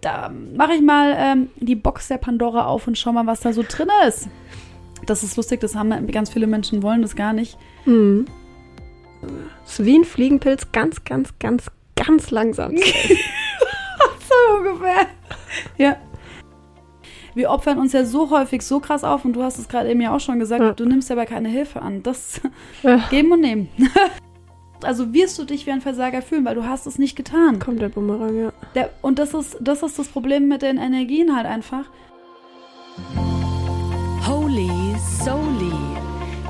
da mache ich mal ähm, die Box der Pandora auf und schau mal, was da so drin ist. Das ist lustig, das haben ganz viele Menschen wollen das gar nicht. Mhm. Das ist wie ein Fliegenpilz, ganz, ganz, ganz, ganz langsam. so ungefähr. Ja. Wir opfern uns ja so häufig so krass auf und du hast es gerade eben ja auch schon gesagt, Ja. du nimmst aber keine Hilfe an. Das Ja. geben und nehmen. Also wirst du dich wie ein Versager fühlen, weil du hast es nicht getan. Kommt der Bumerang, ja. Der, und das ist, das ist das Problem mit den Energien halt einfach. Holy Soli,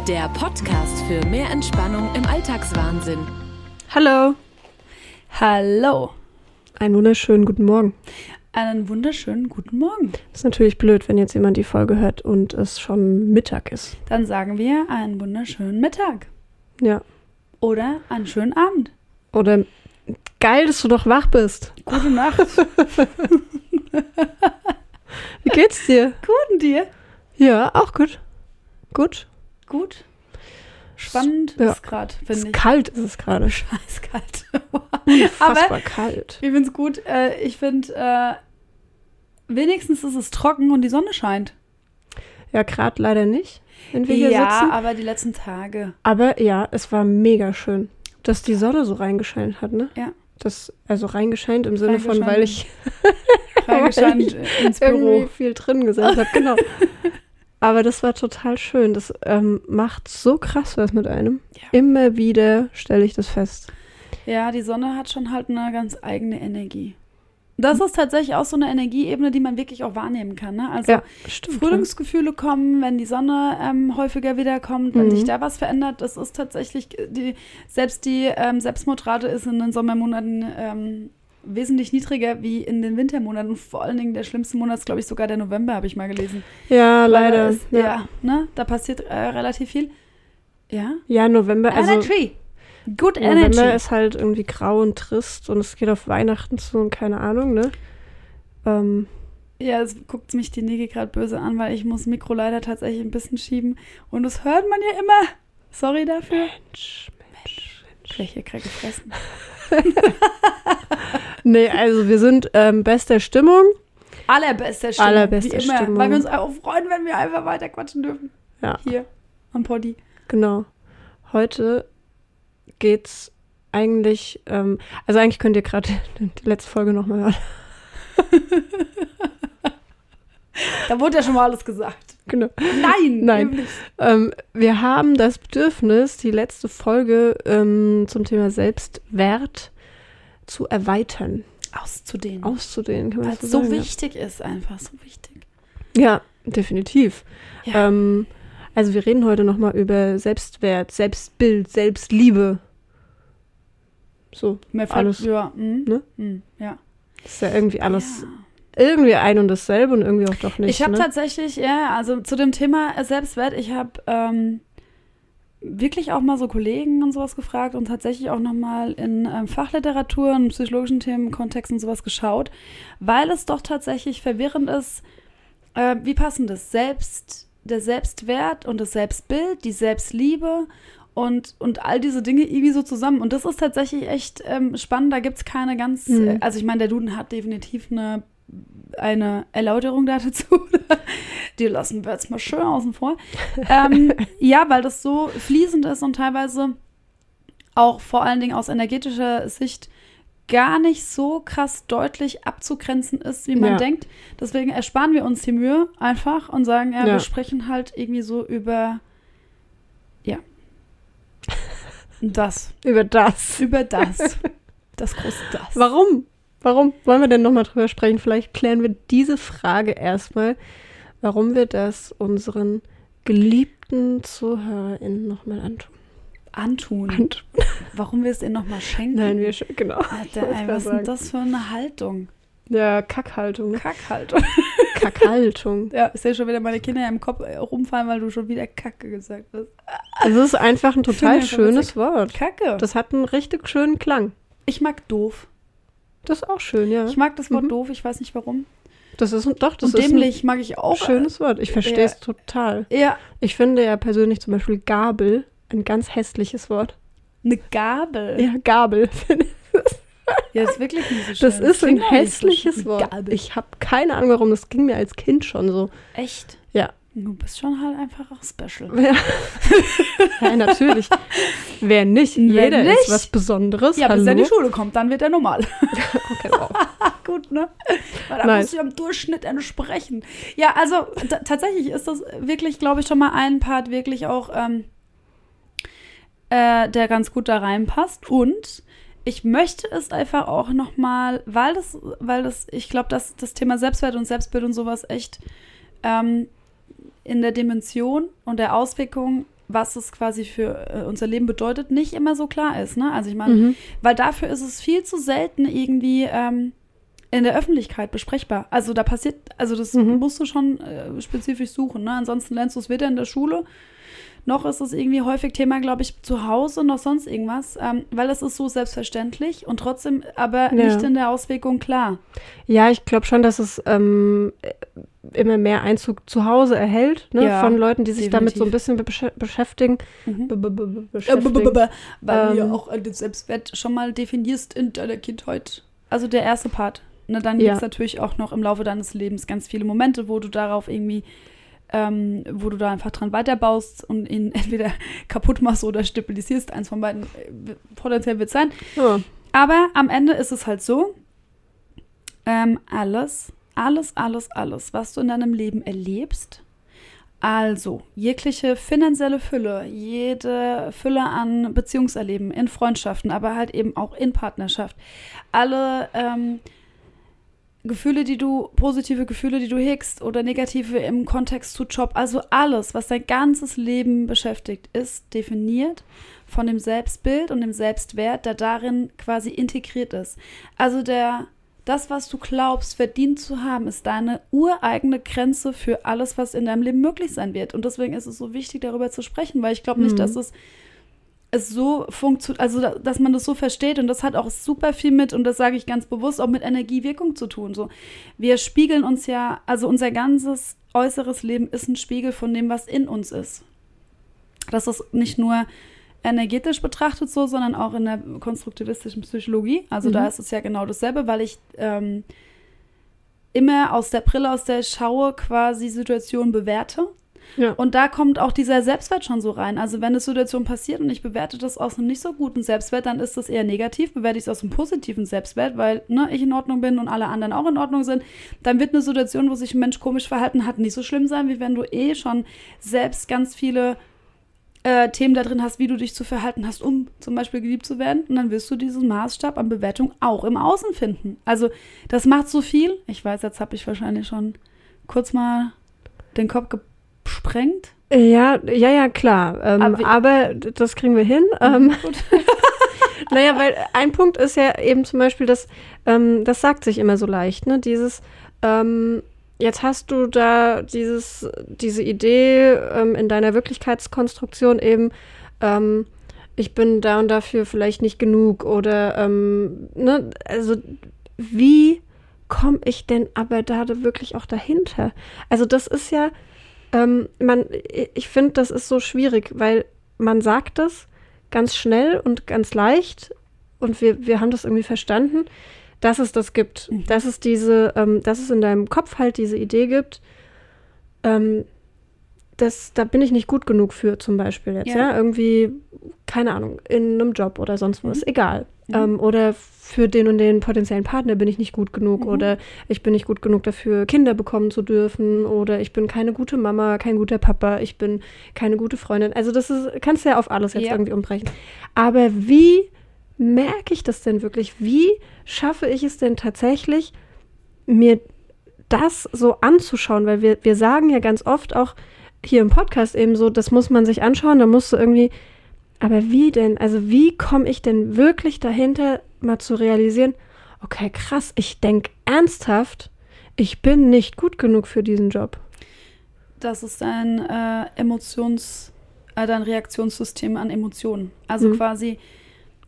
der Podcast für mehr Entspannung im Alltagswahnsinn. Hallo. Hallo. Einen wunderschönen guten Morgen. Einen wunderschönen guten Morgen. Ist natürlich blöd, wenn jetzt jemand die Folge hört und es schon Mittag ist. Dann sagen wir einen wunderschönen Mittag. Ja. Oder einen schönen Abend. Oder geil, dass du doch wach bist. Gute Nacht. Wie geht's dir? Guten dir. Ja, auch gut. Gut. Gut. Spannend Ja. ist gerade, finde ich. kalt ist es gerade. Scheiß kalt. Unfassbar kalt. Ich finde es gut. Äh, ich finde, äh, wenigstens ist es trocken und die Sonne scheint. Ja, gerade leider nicht, wenn wir hier ja, sitzen. aber die letzten Tage. Aber ja, es war mega schön, dass die Sonne so reingescheint hat, ne? Ja. Das, also reingescheint im Sinne von, weil ich Reingescheint ins irgendwie Büro. viel drin gesessen habe, genau. Aber das war total schön. Das ähm, macht so krass was mit einem. Ja. Immer wieder stelle ich das fest. Ja, die Sonne hat schon halt eine ganz eigene Energie. Das ist tatsächlich auch so eine Energieebene, die man wirklich auch wahrnehmen kann. Ne? Also Ja, stimmt. Frühlingsgefühle kommen, wenn die Sonne ähm, häufiger wiederkommt, wenn Mhm. sich da was verändert. Das ist tatsächlich, die, selbst die ähm, Selbstmordrate ist in den Sommermonaten ähm, wesentlich niedriger wie in den Wintermonaten. Vor allen Dingen der schlimmste Monat ist, glaube ich, sogar der November, habe ich mal gelesen. Ja, leider. Ist, ja. ne? Da passiert äh, relativ viel. Ja. Ja, November, also Energy. Good November Energy. ist halt irgendwie grau und trist und es geht auf Weihnachten zu und keine Ahnung, ne? Ähm, Ja, es guckt mich die Niki gerade böse an, weil ich muss Mikro leider tatsächlich ein bisschen schieben. Und das hört man ja immer. Sorry dafür. Mensch, Mensch, Mensch. Fläche krieg gefressen. Nee, also wir sind ähm, bester Stimmung. Allerbeste Stimmung. Allerbeste wie immer, Stimmung. Weil wir uns auch freuen, wenn wir einfach weiter quatschen dürfen. Ja. Hier am Poddy. Genau. Heute geht's eigentlich, ähm, also eigentlich könnt ihr gerade die letzte Folge nochmal hören. Da wurde ja schon mal alles gesagt. Genau. Nein, Nein. Ähm, wir haben das Bedürfnis, die letzte Folge ähm, zum Thema Selbstwert zu erweitern, Auszudehnen. auszudehnen, kann man Weil es so so wichtig ist, einfach so wichtig. Ja, definitiv. Ja. Ähm, also wir reden heute nochmal über Selbstwert, Selbstbild, Selbstliebe. So, Mir fällt, alles. Ja, mm, ne? mm, ja. ist ja irgendwie alles Ja. irgendwie ein und dasselbe und irgendwie auch doch nicht. Ich habe ne? tatsächlich, ja, also zu dem Thema Selbstwert, ich habe ähm, wirklich auch mal so Kollegen und sowas gefragt und tatsächlich auch nochmal in ähm, Fachliteratur und psychologischen Themenkontext und sowas geschaut, weil es doch tatsächlich verwirrend ist, äh, wie passen das Selbst, der Selbstwert und das Selbstbild, die Selbstliebe und, und all diese Dinge irgendwie so zusammen. Und das ist tatsächlich echt ähm, spannend. Da gibt es keine ganz, Mhm. äh, also ich meine, der Duden hat definitiv eine eine Erläuterung da dazu. Die lassen wir jetzt mal schön außen vor. ähm, ja, weil das so fließend ist und teilweise auch vor allen Dingen aus energetischer Sicht gar nicht so krass deutlich abzugrenzen ist, wie man Ja. denkt. Deswegen ersparen wir uns die Mühe einfach und sagen, ja, Ja. wir sprechen halt irgendwie so über, ja, das, Über das. über das, das große Das. Warum? Warum wollen wir denn nochmal drüber sprechen? Vielleicht klären wir diese Frage erstmal, warum wir das unseren geliebten ZuhörerInnen nochmal antun. Antun. antun. Warum wir es ihnen nochmal schenken? Nein, wir genau. Alter, ey, was ist denn das für eine Haltung? Ja, Kackhaltung. Kackhaltung. Kackhaltung. Ja, ich sehe schon wieder meine Kinder im Kopf äh, rumfallen, weil du schon wieder Kacke gesagt hast. Es ist einfach ein total schönes. Wort. Kacke. Das hat einen richtig schönen Klang. ich mag doof. Das ist auch schön, ja. Ich mag das Wort Mhm. doof, ich weiß nicht warum. Das ist ein- doch, das Und ist dämlich mag ich ein auch. schönes Wort. Ich verstehe es total. Äh, Ja, Ich finde ja persönlich zum Beispiel Gabel ein ganz hässliches Wort. eine Gabel. Ja, Gabel. Ja, das ist wirklich nicht so schön. Das ist ein hässliches. Wort. Ich habe keine Ahnung, warum. Das ging mir als Kind schon so. Echt? Ja. Du bist schon halt einfach auch special. Ja, ja natürlich. Wer nicht? Wer Jeder nicht? ist was Besonderes. Ja, Hallo? bis er in die Schule kommt, dann wird er normal. Okay, wow. Gut, ne? Weil da Nice. musst du ja im Durchschnitt entsprechen. Ja, also tatsächlich ist das wirklich, glaube ich, schon mal ein Part wirklich auch, ähm, äh, der ganz gut da reinpasst. Und ich möchte es einfach auch noch mal, weil das, weil das, ich glaube, dass das Thema Selbstwert und Selbstbild und sowas echt ähm, in der Dimension und der Auswirkung, was es quasi für äh, unser Leben bedeutet, nicht immer so klar ist. Ne? Also ich meine, Mhm. weil dafür ist es viel zu selten irgendwie ähm, in der Öffentlichkeit besprechbar. Also da passiert, also das Mhm. musst du schon äh, spezifisch suchen. Ne? Ansonsten lernst du es weder in der Schule, noch ist es irgendwie häufig Thema, glaube ich, zu Hause, noch sonst irgendwas, ähm, weil es ist so selbstverständlich und trotzdem aber Ja. nicht in der Auswirkung klar. Ja, ich glaube schon, dass es ähm, äh, immer mehr Einzug zu Hause erhält, ne? Ja, von Leuten, die sich damit so ein definitiv. bisschen besch beschäftigen. Mhm. Äh, Weil du ja Ähm. auch den Selbstwert schon mal definierst in deiner Kindheit. Also der erste Part. Ne, dann Ja. gibt es natürlich auch noch im Laufe deines Lebens ganz viele Momente, wo du darauf irgendwie, ähm, wo du da einfach dran weiterbaust und ihn entweder kaputt machst oder stabilisierst. Eins von beiden äh, potenziell wird sein. Ja. Aber am Ende ist es halt so, ähm, alles, alles, alles, alles, was du in deinem Leben erlebst, also jegliche finanzielle Fülle, jede Fülle an Beziehungserleben in Freundschaften, aber halt eben auch in Partnerschaft, alle ähm, Gefühle, die du, positive Gefühle, die du hegst oder negative im Kontext zu Job, also alles, was dein ganzes Leben beschäftigt, ist definiert von dem Selbstbild und dem Selbstwert, der darin quasi integriert ist. Also der, das, was du glaubst, verdient zu haben, ist deine ureigene Grenze für alles, was in deinem Leben möglich sein wird. Und deswegen ist es so wichtig, darüber zu sprechen, weil ich glaube nicht, Mhm. dass es es so funktioniert, also da- dass man das so versteht und das hat auch super viel mit, und das sage ich ganz bewusst, auch mit Energiewirkung zu tun. So, wir spiegeln uns ja, also unser ganzes äußeres Leben ist ein Spiegel von dem, was in uns ist. Das ist nicht nur energetisch betrachtet so, sondern auch in der konstruktivistischen Psychologie. Also da Mhm. ist es ja genau dasselbe, weil ich ähm, immer aus der Brille, aus der ich schaue, quasi Situationen bewerte. Ja. Und da kommt auch dieser Selbstwert schon so rein. Also wenn eine Situation passiert und ich bewerte das aus einem nicht so guten Selbstwert, dann ist das eher negativ. Bewerte ich es aus einem positiven Selbstwert, weil ne, ich in Ordnung bin und alle anderen auch in Ordnung sind, dann wird eine Situation, wo sich ein Mensch komisch verhalten hat, nicht so schlimm sein, wie wenn du eh schon selbst ganz viele äh, Themen da drin hast, wie du dich zu verhalten hast, um zum Beispiel geliebt zu werden. Und dann wirst du diesen Maßstab an Bewertung auch im Außen finden. Also das macht so viel. Ich weiß, jetzt habe ich wahrscheinlich schon kurz mal den Kopf gesprengt. Ja, ja, ja, klar. Ähm, Aber aber, das kriegen wir hin. Ähm, Gut. naja, weil ein Punkt ist ja eben zum Beispiel, dass ähm, das sagt sich immer so leicht, ne? Dieses, ähm, jetzt hast du da dieses, diese Idee ähm, in deiner Wirklichkeitskonstruktion eben, ähm, ich bin da und dafür vielleicht nicht genug oder ähm, ne, also wie komme ich denn aber da wirklich auch dahinter? Also das ist ja, ähm, man, ich finde, das ist so schwierig, weil man sagt das ganz schnell und ganz leicht und wir, wir haben das irgendwie verstanden, dass es das gibt, Mhm. dass es diese, ähm, dass es in deinem Kopf halt diese Idee gibt, ähm, das, da bin ich nicht gut genug für, zum Beispiel jetzt, Ja. ja, irgendwie, keine Ahnung, in einem Job oder sonst was, Mhm. egal. Mhm. Ähm, oder für den und den potenziellen Partner bin ich nicht gut genug Mhm. oder ich bin nicht gut genug dafür, Kinder bekommen zu dürfen oder ich bin keine gute Mama, kein guter Papa, ich bin keine gute Freundin. Also das ist, kannst du ja auf alles jetzt Ja. irgendwie umbrechen. Aber wie merke ich das denn wirklich? Wie schaffe ich es denn tatsächlich, mir das so anzuschauen? Weil wir, wir sagen ja ganz oft auch hier im Podcast eben so, das muss man sich anschauen, da musst du irgendwie, aber wie denn? Also wie komme ich denn wirklich dahinter, mal zu realisieren, okay, krass, ich denke ernsthaft, ich bin nicht gut genug für diesen Job. Das ist ein äh, Emotions-, äh, dein Reaktionssystem an Emotionen. Also Mhm. quasi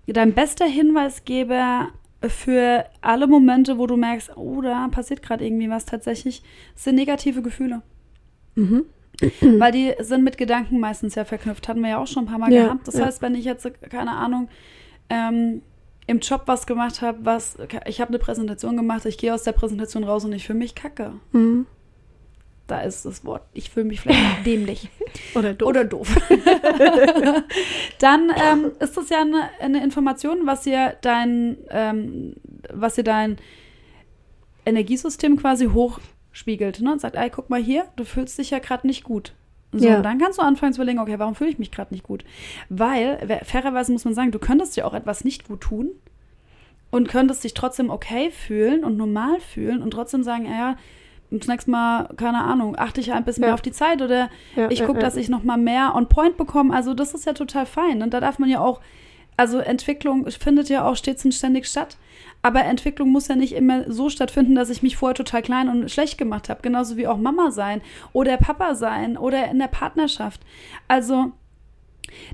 dein bester Hinweisgeber für alle Momente, wo du merkst, oh, da passiert gerade irgendwie was tatsächlich, sind negative Gefühle. Mhm. Weil die sind mit Gedanken meistens ja verknüpft. Hatten wir ja auch schon ein paar Mal Ja, gehabt. Das ja. heißt, wenn ich jetzt, keine Ahnung, ähm, im Job was gemacht habe, was, ich habe eine Präsentation gemacht, ich gehe aus der Präsentation raus und ich fühle mich kacke. Mhm. Da ist das Wort, ich fühle mich vielleicht dämlich. Oder doof. Oder doof. Dann ähm, ist das ja eine, eine Information, was dir dein, ähm, was dir dein Energiesystem quasi hochspiegelt. Ne? Und sagt, ey, guck mal hier, du fühlst dich ja gerade nicht gut. So, Ja. und dann kannst du anfangen zu überlegen, okay, warum fühle ich mich gerade nicht gut? Weil, fairerweise muss man sagen, du könntest dir auch etwas nicht gut tun und könntest dich trotzdem okay fühlen und normal fühlen und trotzdem sagen, ja, ja, das nächste Mal, keine Ahnung, achte ich ein bisschen mehr Ja. auf die Zeit oder Ja, ich ja, gucke, ja. dass ich noch mal mehr on point bekomme. Also das ist ja total fein. Und da darf man ja auch, also Entwicklung findet ja auch stets und ständig statt. Aber Entwicklung muss ja nicht immer so stattfinden, dass ich mich vorher total klein und schlecht gemacht habe. Genauso wie auch Mama sein oder Papa sein oder in der Partnerschaft. Also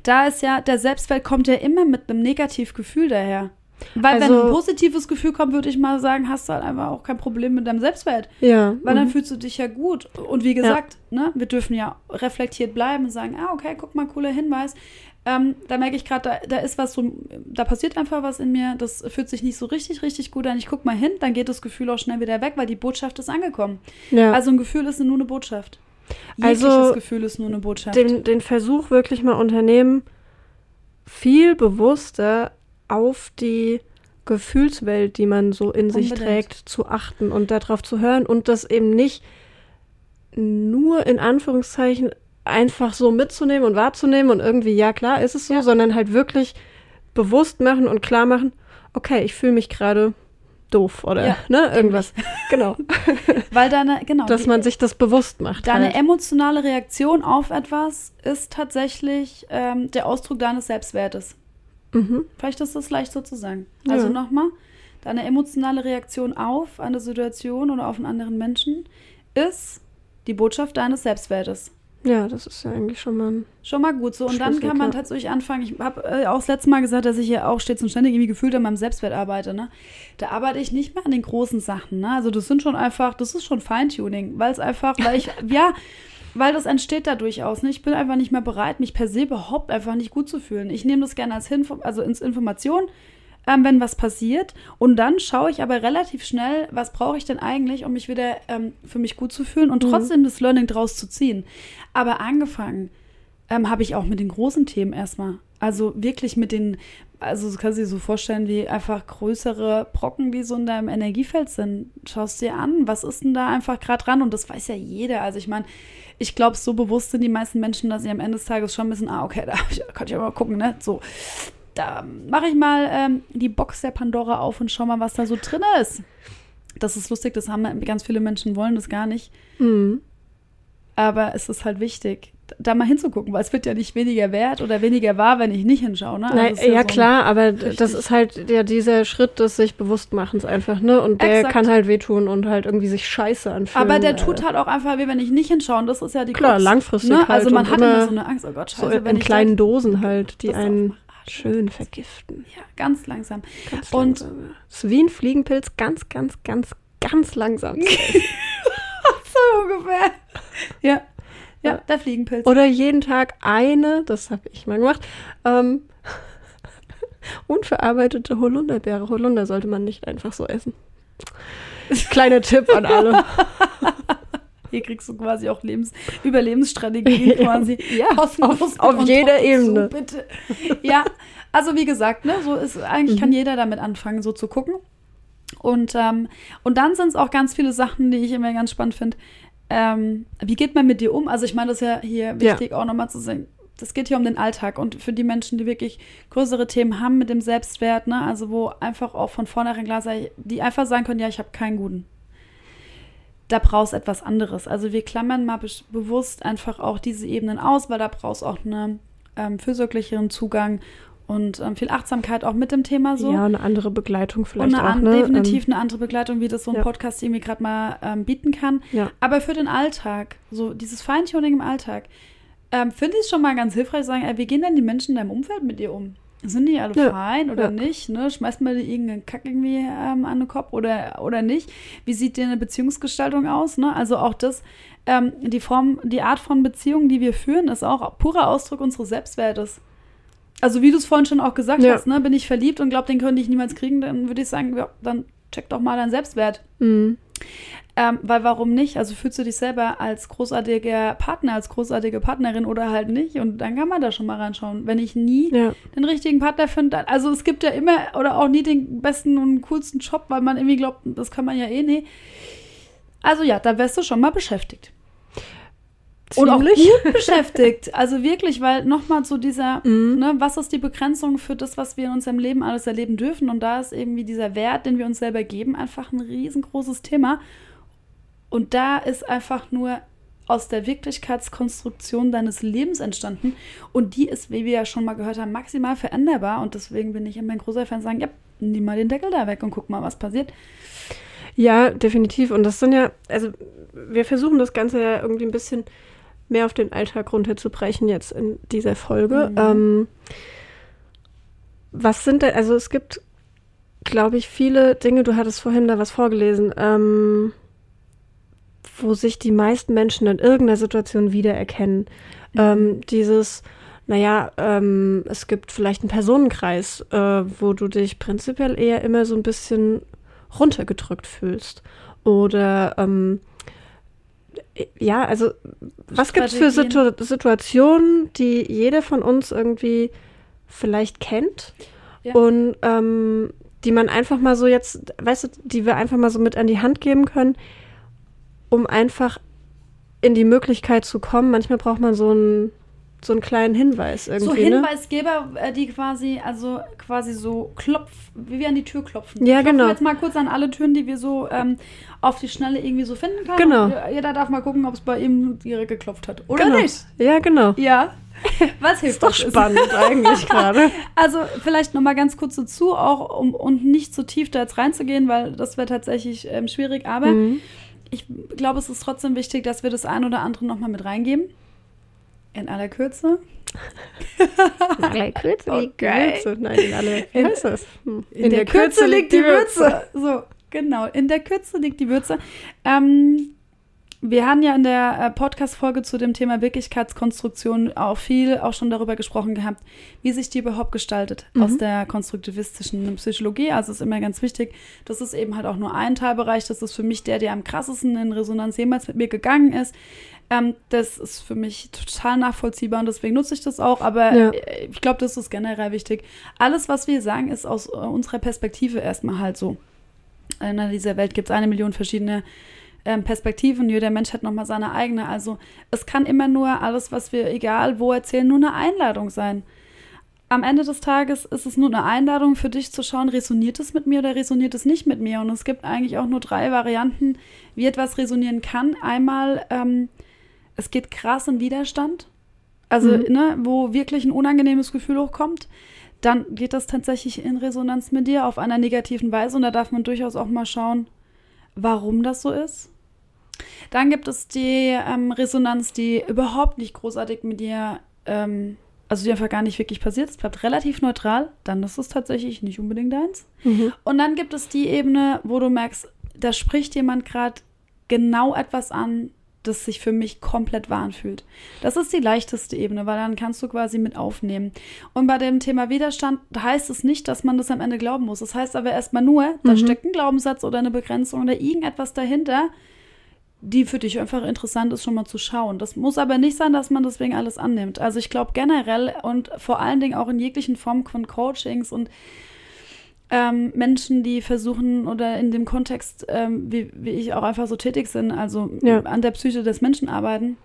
da ist ja, der Selbstwert kommt ja immer mit einem Negativgefühl daher. Weil wenn Also- ein positives Gefühl kommt, würde ich mal sagen, hast du halt einfach auch kein Problem mit deinem Selbstwert. Ja. Weil dann mhm. fühlst du dich ja gut. Und wie gesagt, ne, wir dürfen ja reflektiert bleiben und sagen, ah, okay, guck mal, cooler Hinweis. Ähm, da merke ich gerade, da, da ist was so, da passiert einfach was in mir, das fühlt sich nicht so richtig, richtig gut an. Ich guck mal hin, dann geht das Gefühl auch schnell wieder weg, weil die Botschaft ist angekommen. ja. Also ein Gefühl ist nur eine Botschaft. Also, Jegliches Gefühl ist nur eine Botschaft. den, den Versuch wirklich mal unternehmen, viel bewusster auf die Gefühlswelt, die man so in sich Unbedingt. trägt, zu achten und darauf zu hören und das eben nicht nur in Anführungszeichen einfach so mitzunehmen und wahrzunehmen und irgendwie, ja klar, ist es so, Ja. sondern halt wirklich bewusst machen und klar machen, okay, ich fühle mich gerade doof oder Ja, ne, irgendwas. Genau. Weil deine, genau, Dass die- man sich das bewusst macht. Deine halt. emotionale Reaktion auf etwas ist tatsächlich ähm, der Ausdruck deines Selbstwertes. Mhm. Vielleicht ist das leicht so zu sagen. Also Ja. nochmal, deine emotionale Reaktion auf eine Situation oder auf einen anderen Menschen ist die Botschaft deines Selbstwertes. Ja, das ist ja eigentlich schon mal ein Schon mal gut so. Und dann kann man tatsächlich anfangen. Ich habe äh, auch das letzte Mal gesagt, dass ich ja auch stets und ständig irgendwie gefühlt an meinem Selbstwert arbeite. Ne? Da arbeite ich nicht mehr an den großen Sachen. Ne? Also das sind schon einfach, das ist schon Feintuning, weil es einfach, weil ich, ja, weil das entsteht da durchaus. Ne? Ich bin einfach nicht mehr bereit, mich per se überhaupt einfach nicht gut zu fühlen. Ich nehme das gerne als Hinf also ins Information, ähm, wenn was passiert. Und dann schaue ich aber relativ schnell, was brauche ich denn eigentlich, um mich wieder ähm, für mich gut zu fühlen und Mhm. trotzdem das Learning draus zu ziehen. Aber angefangen ähm, habe ich auch mit den großen Themen erstmal. Also wirklich mit den, also das kannst du dir so vorstellen, wie einfach größere Brocken, die so in deinem Energiefeld sind. Schaust dir an, was ist denn da einfach gerade dran? Und das weiß ja jeder. Also ich meine, ich glaube, so bewusst sind die meisten Menschen, dass sie am Ende des Tages schon wissen, ah, okay, da kann ich ja mal gucken, ne? So, da mache ich mal ähm, die Box der Pandora auf und schau mal, was da so drin ist. Das ist lustig, das haben ganz viele Menschen wollen das gar nicht. Mhm. Aber es ist halt wichtig, da mal hinzugucken, weil es wird ja nicht weniger wert oder weniger wahr, wenn ich nicht hinschaue. Ne? Also Na, ist ja, so klar, aber das ist halt ja dieser Schritt des sich Bewusstmachens einfach, ne? Und der Exakt. kann halt wehtun und halt irgendwie sich scheiße anfühlen. Aber der äh, tut halt auch einfach weh, wenn ich nicht hinschaue. Und das ist ja die Klar, Krux, langfristig ne? halt Also man hat immer immer so eine Angst, oh Gott, so scheiße, in, wenn in kleinen da- Dosen halt, die einen schön vergiften. Ja, ganz langsam. Ganz Und- langsam. Das ist wie ein Fliegenpilz, ganz, ganz, ganz, ganz langsam. So ungefähr. Ja. Ja, Ja. der Fliegenpilz. Oder jeden Tag eine, das habe ich mal gemacht, ähm, unverarbeitete Holunderbeere. Holunder sollte man nicht einfach so essen. Kleiner Tipp an alle. Hier kriegst du quasi auch Lebens Überlebensstrategien Ja. quasi. Ja, kostenlos auf- auf jeder Ebene. Bitte. Ja, also wie gesagt, ne, so ist eigentlich Mhm. kann jeder damit anfangen, so zu gucken. Und, ähm, und dann sind es auch ganz viele Sachen, die ich immer ganz spannend finde. Ähm, wie geht man mit dir um? Also ich meine, das ist ja hier wichtig auch nochmal zu sehen. Das geht hier um den Alltag und für die Menschen, die wirklich größere Themen haben mit dem Selbstwert, ne, also wo einfach auch von vornherein klar sei, die einfach sagen können, ja, ich habe keinen guten. Da brauchst etwas anderes. Also wir klammern mal be bewusst einfach auch diese Ebenen aus, weil da brauchst auch einen ähm, fürsorglicheren Zugang und ähm, viel Achtsamkeit auch mit dem Thema so. Ja, eine andere Begleitung vielleicht Und eine auch, an, ne? definitiv eine andere Begleitung, wie das so ein ja. Podcast irgendwie gerade mal ähm, bieten kann. Ähm, ja. Aber für den Alltag, so dieses Feintuning im Alltag, ähm, finde ich es schon mal ganz hilfreich zu sagen, ey, wie gehen denn die Menschen in deinem Umfeld mit dir um? Sind die alle Ja, fein oder ja. nicht? Ne? Schmeißt mal dir irgendeinen Kack irgendwie ähm, an den Kopf oder, oder nicht? Wie sieht dir eine Beziehungsgestaltung aus? Ne? Also auch das, ähm, die Form, die Art von Beziehung, die wir führen, ist auch purer Ausdruck unseres Selbstwertes. Also wie du es vorhin schon auch gesagt Ja. hast, ne, bin ich verliebt und glaube, den könnte ich niemals kriegen, dann würde ich sagen, ja, dann check doch mal deinen Selbstwert. Mhm. Ähm, weil warum nicht? Also fühlst du dich selber als großartiger Partner, als großartige Partnerin oder halt nicht? Und dann kann man da schon mal reinschauen. Wenn ich nie Ja. den richtigen Partner finde, also es gibt ja immer oder auch nie den besten und coolsten Job, weil man irgendwie glaubt, das kann man ja eh nie. Also ja, da wärst du schon mal beschäftigt. Und auch Ziemlich. gut beschäftigt. Also wirklich, weil nochmal zu dieser, Mhm. ne, was ist die Begrenzung für das, was wir in unserem Leben alles erleben dürfen? Und da ist irgendwie dieser Wert, den wir uns selber geben, einfach ein riesengroßes Thema. Und da ist einfach nur aus der Wirklichkeitskonstruktion deines Lebens entstanden. Und die ist, wie wir ja schon mal gehört haben, maximal veränderbar. Und deswegen bin ich immer ein großer Fan, sagen, ja, nimm mal den Deckel da weg und guck mal, was passiert. Ja, definitiv. Und das sind ja, also wir versuchen das Ganze ja irgendwie ein bisschen mehr auf den Alltag runterzubrechen jetzt in dieser Folge. Mhm. Ähm, was sind denn, also es gibt, glaube ich, viele Dinge, du hattest vorhin da was vorgelesen, ähm, wo sich die meisten Menschen in irgendeiner Situation wiedererkennen. Ähm, dieses, naja, ähm, es gibt vielleicht einen Personenkreis, äh, wo du dich prinzipiell eher immer so ein bisschen runtergedrückt fühlst. Oder ähm, ja, also was gibt es für. Situ Situationen, die jeder von uns irgendwie vielleicht kennt Ja. und ähm, die man einfach mal so jetzt, weißt du, die wir einfach mal so mit an die Hand geben können, um einfach in die Möglichkeit zu kommen. Manchmal braucht man so einen so einen kleinen Hinweis irgendwie. So ne? Hinweisgeber, äh, die quasi, also quasi so klopf, wie wir an die Tür klopfen. Ja, Klopfen genau. jetzt mal kurz an alle Türen, die wir so ähm, auf die Schnelle irgendwie so finden können. Genau. Und jeder darf mal gucken, ob es bei ihm direkt geklopft hat. Oder genau. nicht? Ja, genau. Ja. Was hilft Ist doch spannend eigentlich gerade. Also vielleicht noch mal ganz kurz dazu, auch um und nicht zu tief da jetzt reinzugehen, weil das wäre tatsächlich ähm, schwierig. Aber Mhm. Ich glaube, es ist trotzdem wichtig, dass wir das ein oder andere noch mal mit reingeben. In aller Kürze. In aller Kürze liegt die Okay. Würze. Nein, in aller, heißt das? Hm. In, der, Kürze liegt die Würze. So, genau. In der Kürze liegt die Würze. Ähm, wir haben ja in der äh, Podcast-Folge zu dem Thema Wirklichkeitskonstruktion auch viel auch schon darüber gesprochen gehabt, wie sich die überhaupt gestaltet Mhm. aus der konstruktivistischen Psychologie. Also ist immer ganz wichtig. Das ist eben halt auch nur ein Teilbereich. Das ist für mich der, der am krassesten in Resonanz jemals mit mir gegangen ist. Ähm, das ist für mich total nachvollziehbar und deswegen nutze ich das auch. Aber Ja. äh, ich glaube, das ist generell wichtig. Alles, was wir sagen, ist aus äh, unserer Perspektive erstmal halt so. In dieser Welt gibt es eine Million verschiedene ähm, Perspektiven. Jeder Mensch hat nochmal seine eigene. Also es kann immer nur alles, was wir egal wo erzählen, nur eine Einladung sein. Am Ende des Tages ist es nur eine Einladung für dich zu schauen, resoniert es mit mir oder resoniert es nicht mit mir? Und es gibt eigentlich auch nur drei Varianten, wie etwas resonieren kann. Einmal, ähm, es geht krass in Widerstand, also Mhm. ne, wo wirklich ein unangenehmes Gefühl hochkommt. Dann geht das tatsächlich in Resonanz mit dir auf einer negativen Weise und da darf man durchaus auch mal schauen, warum das so ist. Dann gibt es die ähm, Resonanz, die überhaupt nicht großartig mit dir, ähm, also die einfach gar nicht wirklich passiert. Es bleibt relativ neutral. Dann ist es tatsächlich nicht unbedingt deins. Mhm. Und dann gibt es die Ebene, wo du merkst, da spricht jemand gerade genau etwas an, das sich für mich komplett wahr anfühlt. Das ist die leichteste Ebene, weil dann kannst du quasi mit aufnehmen. Und bei dem Thema Widerstand heißt es nicht, dass man das am Ende glauben muss. Das heißt aber erstmal nur, da Mhm. steckt ein Glaubenssatz oder eine Begrenzung oder irgendetwas dahinter, die für dich einfach interessant ist, schon mal zu schauen. Das muss aber nicht sein, dass man deswegen alles annimmt. Also ich glaube generell und vor allen Dingen auch in jeglichen Formen von Coachings und ähm, Menschen, die versuchen oder in dem Kontext, ähm, wie, wie ich auch einfach so tätig sind, also Ja. an der Psyche des Menschen arbeiten.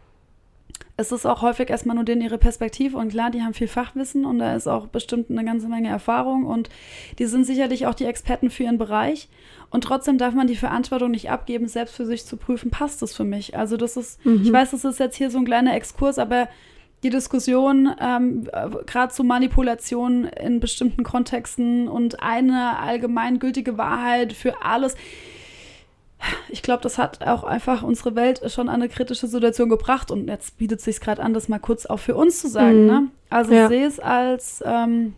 Es ist auch häufig erstmal nur denen ihre Perspektive und klar, die haben viel Fachwissen und da ist auch bestimmt eine ganze Menge Erfahrung und die sind sicherlich auch die Experten für ihren Bereich. Und trotzdem darf man die Verantwortung nicht abgeben, selbst für sich zu prüfen, passt das für mich? Also das ist, Mhm. ich weiß, das ist jetzt hier so ein kleiner Exkurs, aber die Diskussion ähm, gerade zu Manipulation in bestimmten Kontexten und eine allgemeingültige Wahrheit für alles. Ich glaube, das hat auch einfach unsere Welt schon an eine kritische Situation gebracht und jetzt bietet es sich gerade an, das mal kurz auch für uns zu sagen. Mhm. Ne? Also Ja. sehe es als ähm,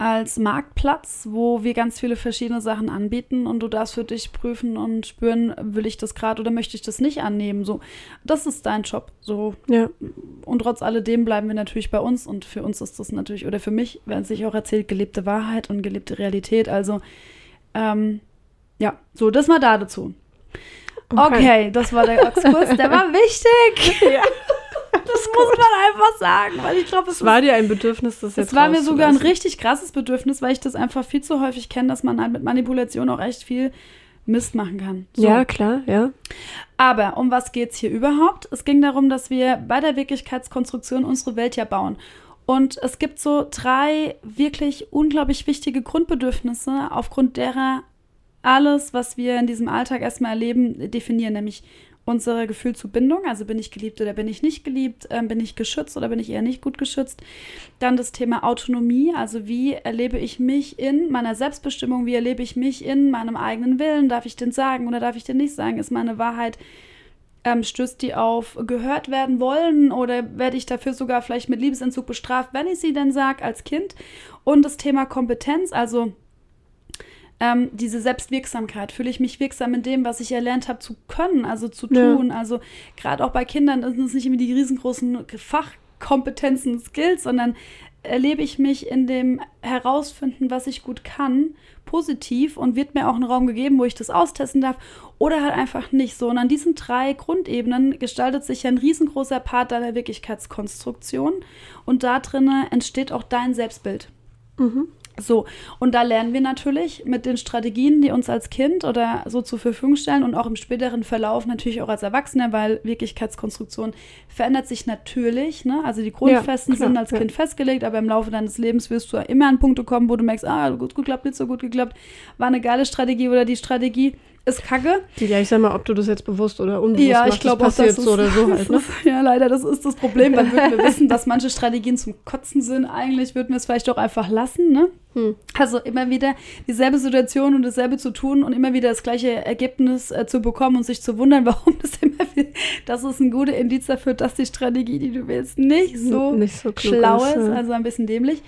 als Marktplatz, wo wir ganz viele verschiedene Sachen anbieten und du darfst für dich prüfen und spüren, will ich das gerade oder möchte ich das nicht annehmen. So, das ist dein Job. So. Ja. Und trotz alledem bleiben wir natürlich bei uns und für uns ist das natürlich, oder für mich, wenn sich auch erzählt, gelebte Wahrheit und gelebte Realität. Also, ähm, ja, so, das mal da dazu. Okay, Okay. das war der Exkurs, der war wichtig. Ja. Das muss man einfach sagen, weil ich glaube, es Es war dir ein Bedürfnis, das jetzt es war mir sogar ein richtig krasses Bedürfnis, weil ich das einfach viel zu häufig kenne, dass man halt mit Manipulation auch echt viel Mist machen kann. So. Ja, klar, ja. Aber um was geht's hier überhaupt? Es ging darum, dass wir bei der Wirklichkeitskonstruktion unsere Welt ja bauen. Und es gibt so drei wirklich unglaublich wichtige Grundbedürfnisse, aufgrund derer alles, was wir in diesem Alltag erstmal erleben, definieren, nämlich unser Gefühl zu Bindung, also bin ich geliebt oder bin ich nicht geliebt, ähm, bin ich geschützt oder bin ich eher nicht gut geschützt. Dann das Thema Autonomie, also wie erlebe ich mich in meiner Selbstbestimmung, wie erlebe ich mich in meinem eigenen Willen, darf ich den sagen oder darf ich den nicht sagen, ist meine Wahrheit, ähm, stößt die auf gehört werden wollen oder werde ich dafür sogar vielleicht mit Liebesentzug bestraft, wenn ich sie denn sage als Kind. Und das Thema Kompetenz, also ähm, diese Selbstwirksamkeit. Fühle ich mich wirksam in dem, was ich erlernt habe zu können, also zu Ja. tun. Also gerade auch bei Kindern sind es nicht immer die riesengroßen Fachkompetenzen, Skills, sondern erlebe ich mich in dem Herausfinden, was ich gut kann, positiv und wird mir auch ein Raum gegeben, wo ich das austesten darf oder halt einfach nicht so. Und an diesen drei Grundebenen gestaltet sich ja ein riesengroßer Part deiner Wirklichkeitskonstruktion und da drinnen entsteht auch dein Selbstbild. Mhm. So, und da lernen wir natürlich mit den Strategien, die uns als Kind oder so zur Verfügung stellen und auch im späteren Verlauf natürlich auch als Erwachsene, weil Wirklichkeitskonstruktion verändert sich natürlich. Ne? Also die Grundfesten klar, sind als ja. Kind festgelegt, aber im Laufe deines Lebens wirst du immer an Punkte kommen, wo du merkst, ah, gut geklappt, nicht so gut geklappt, war eine geile Strategie oder die Strategie ist kacke. Ja, ich sag mal, ob du das jetzt bewusst oder unbewusst Ja, machst, ich glaube auch, das passiert das so oder so halt, ne? ist- Ja, leider, das ist das Problem. Dann würden wir wissen, dass manche Strategien zum Kotzen sind. Eigentlich würden wir es vielleicht auch einfach lassen, ne? Hm. Also immer wieder dieselbe Situation und dasselbe zu tun und immer wieder das gleiche Ergebnis äh, zu bekommen und sich zu wundern, warum das immer wieder, das ist ein guter Indiz dafür, dass die Strategie, die du willst, nicht so, Nicht so schlau ist, ist, ja. also ein bisschen dämlich.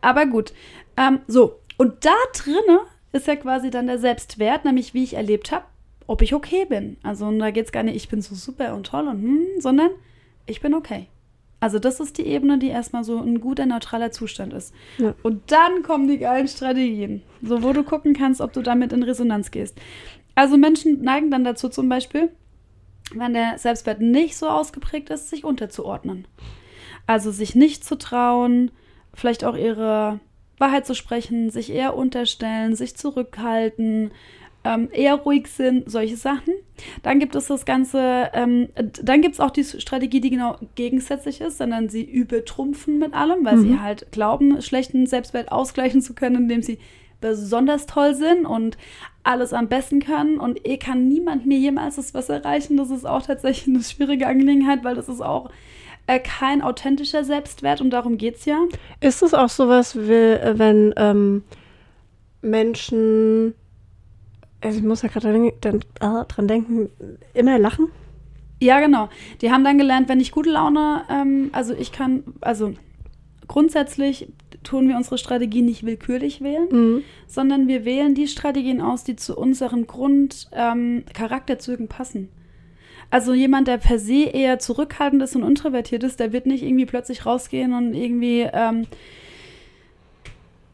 Aber gut. Ähm, so, und da drinne ist ja quasi dann der Selbstwert, nämlich wie ich erlebt habe, ob ich okay bin. Also da geht es gar nicht, ich bin so super und toll und hm, sondern ich bin okay. Also das ist die Ebene, die erstmal so ein guter, neutraler Zustand ist. Ja. Und dann kommen die geilen Strategien, so wo du gucken kannst, ob du damit in Resonanz gehst. Also Menschen neigen dann dazu zum Beispiel, wenn der Selbstwert nicht so ausgeprägt ist, sich unterzuordnen. Also sich nicht zu trauen, vielleicht auch ihre Wahrheit zu sprechen, sich eher unterstellen, sich zurückhalten, ähm, eher ruhig sind, solche Sachen. Dann gibt es das Ganze, ähm, dann gibt es auch die Strategie, die genau gegensätzlich ist, sondern sie übertrumpfen mit allem, weil sie Mhm. halt glauben, schlechten Selbstwert ausgleichen zu können, indem sie besonders toll sind und alles am besten können und eh kann niemand mir jemals das was erreichen. Das ist auch tatsächlich eine schwierige Angelegenheit, weil das ist auch äh, kein authentischer Selbstwert und darum geht es ja. Ist es auch sowas, wie, äh, wenn ähm, Menschen, also ich muss ja gerade dran, dran, ah, dran denken, immer lachen? Ja, genau. Die haben dann gelernt, wenn ich gute Laune, ähm, also ich kann, also grundsätzlich tun wir unsere Strategie nicht willkürlich wählen, Mhm. sondern wir wählen die Strategien aus, die zu unseren Grundcharakterzügen ähm, passen. Also jemand, der per se eher zurückhaltend ist und introvertiert ist, der wird nicht irgendwie plötzlich rausgehen und irgendwie ähm,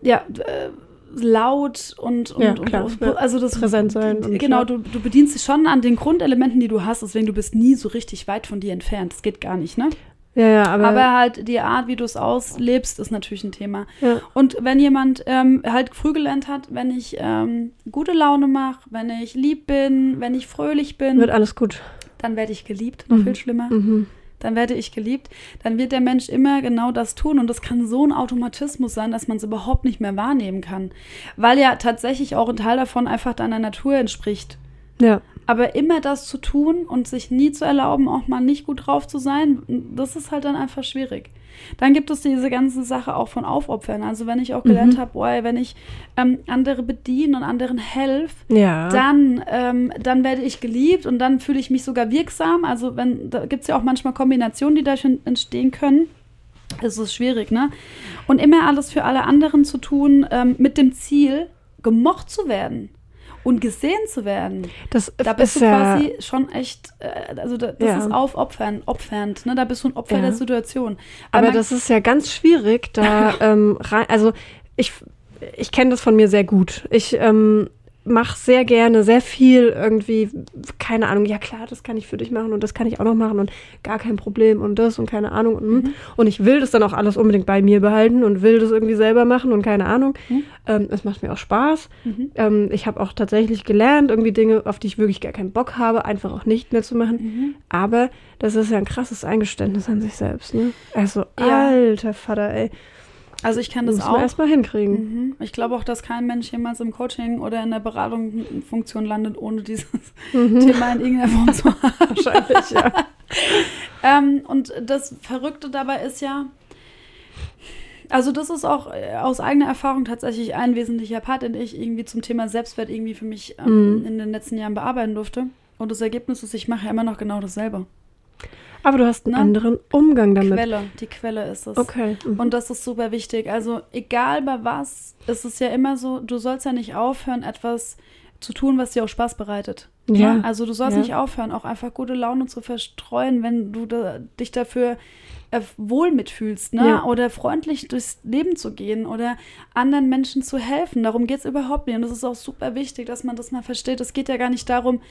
ja äh, laut und, und, Ja, klar, und- also das Präsent sein und genau du, du bedienst dich schon an den Grundelementen, die du hast, deswegen du bist nie so richtig weit von dir entfernt. Das geht gar nicht, ne? Ja, ja, aber, Aber halt die Art, wie du es auslebst, ist natürlich ein Thema. ja. Und wenn jemand ähm, halt früh gelernt hat, wenn ich ähm, gute Laune mache, wenn ich lieb bin, wenn ich fröhlich bin, wird alles gut. Dann werde ich geliebt, noch Mhm. viel schlimmer. Mhm. Dann werde ich geliebt. Dann wird der Mensch immer genau das tun. Und das kann so ein Automatismus sein, dass man es überhaupt nicht mehr wahrnehmen kann. Weil ja tatsächlich auch ein Teil davon einfach deiner Natur entspricht. Ja. Aber immer das zu tun und sich nie zu erlauben, auch mal nicht gut drauf zu sein, das ist halt dann einfach schwierig. Dann gibt es diese ganze Sache auch von Aufopfern. Also wenn ich auch gelernt Mhm. habe, boah, wenn ich ähm, andere bediene und anderen helfe, Ja. dann, ähm, dann werde ich geliebt und dann fühle ich mich sogar wirksam. Also wenn, da gibt es ja auch manchmal Kombinationen, die dadurch en- entstehen können. Es ist schwierig, ne? Und immer alles für alle anderen zu tun, ähm, mit dem Ziel, gemocht zu werden und gesehen zu werden. Das Da bist ist du ja, quasi schon echt, äh, also da, das Ja. ist aufopfern, opfernd, ne? Da bist du ein Opfer Ja. der Situation. aber man- das ist ja ganz schwierig, da ähm, rein, also ich, ich kenne das von mir sehr gut. Ich ähm, mache sehr gerne, sehr viel irgendwie, keine Ahnung, ja klar, das kann ich für dich machen und das kann ich auch noch machen und gar kein Problem und das und keine Ahnung. Und, Mhm. und ich will das dann auch alles unbedingt bei mir behalten und will das irgendwie selber machen und keine Ahnung. Mhm. Ähm, es macht mir auch Spaß. Mhm. Ähm, ich habe auch tatsächlich gelernt, irgendwie Dinge, auf die ich wirklich gar keinen Bock habe, einfach auch nicht mehr zu machen. Mhm. Aber das ist ja ein krasses Eingeständnis an sich selbst, ne? Also, Ja. alter Vater, ey. Also ich kenne Das muss auch. erstmal hinkriegen. Mhm. Ich glaube auch, dass kein Mensch jemals im Coaching oder in der Beratungsfunktion landet, ohne dieses Mhm. Thema in irgendeiner Form zu haben. Wahrscheinlich, ja. Ähm, und das Verrückte dabei ist ja, also das ist auch äh, aus eigener Erfahrung tatsächlich ein wesentlicher Part, den ich irgendwie zum Thema Selbstwert irgendwie für mich ähm, Mhm. in den letzten Jahren bearbeiten durfte. Und das Ergebnis ist, ich mache ja immer noch genau dasselbe. Aber du hast einen Ne? anderen Umgang damit. Quelle, die Quelle ist es. Okay. Mhm. Und das ist super wichtig. Also egal bei was, ist es ja immer so, du sollst ja nicht aufhören, etwas zu tun, was dir auch Spaß bereitet. Ja. Ne? Also du sollst Ja. nicht aufhören, auch einfach gute Laune zu verstreuen, wenn du da, dich dafür äh, wohl mitfühlst, ne? Ja. Oder freundlich durchs Leben zu gehen oder anderen Menschen zu helfen. Darum geht es überhaupt nicht. Und das ist auch super wichtig, dass man das mal versteht. Es geht ja gar nicht darum,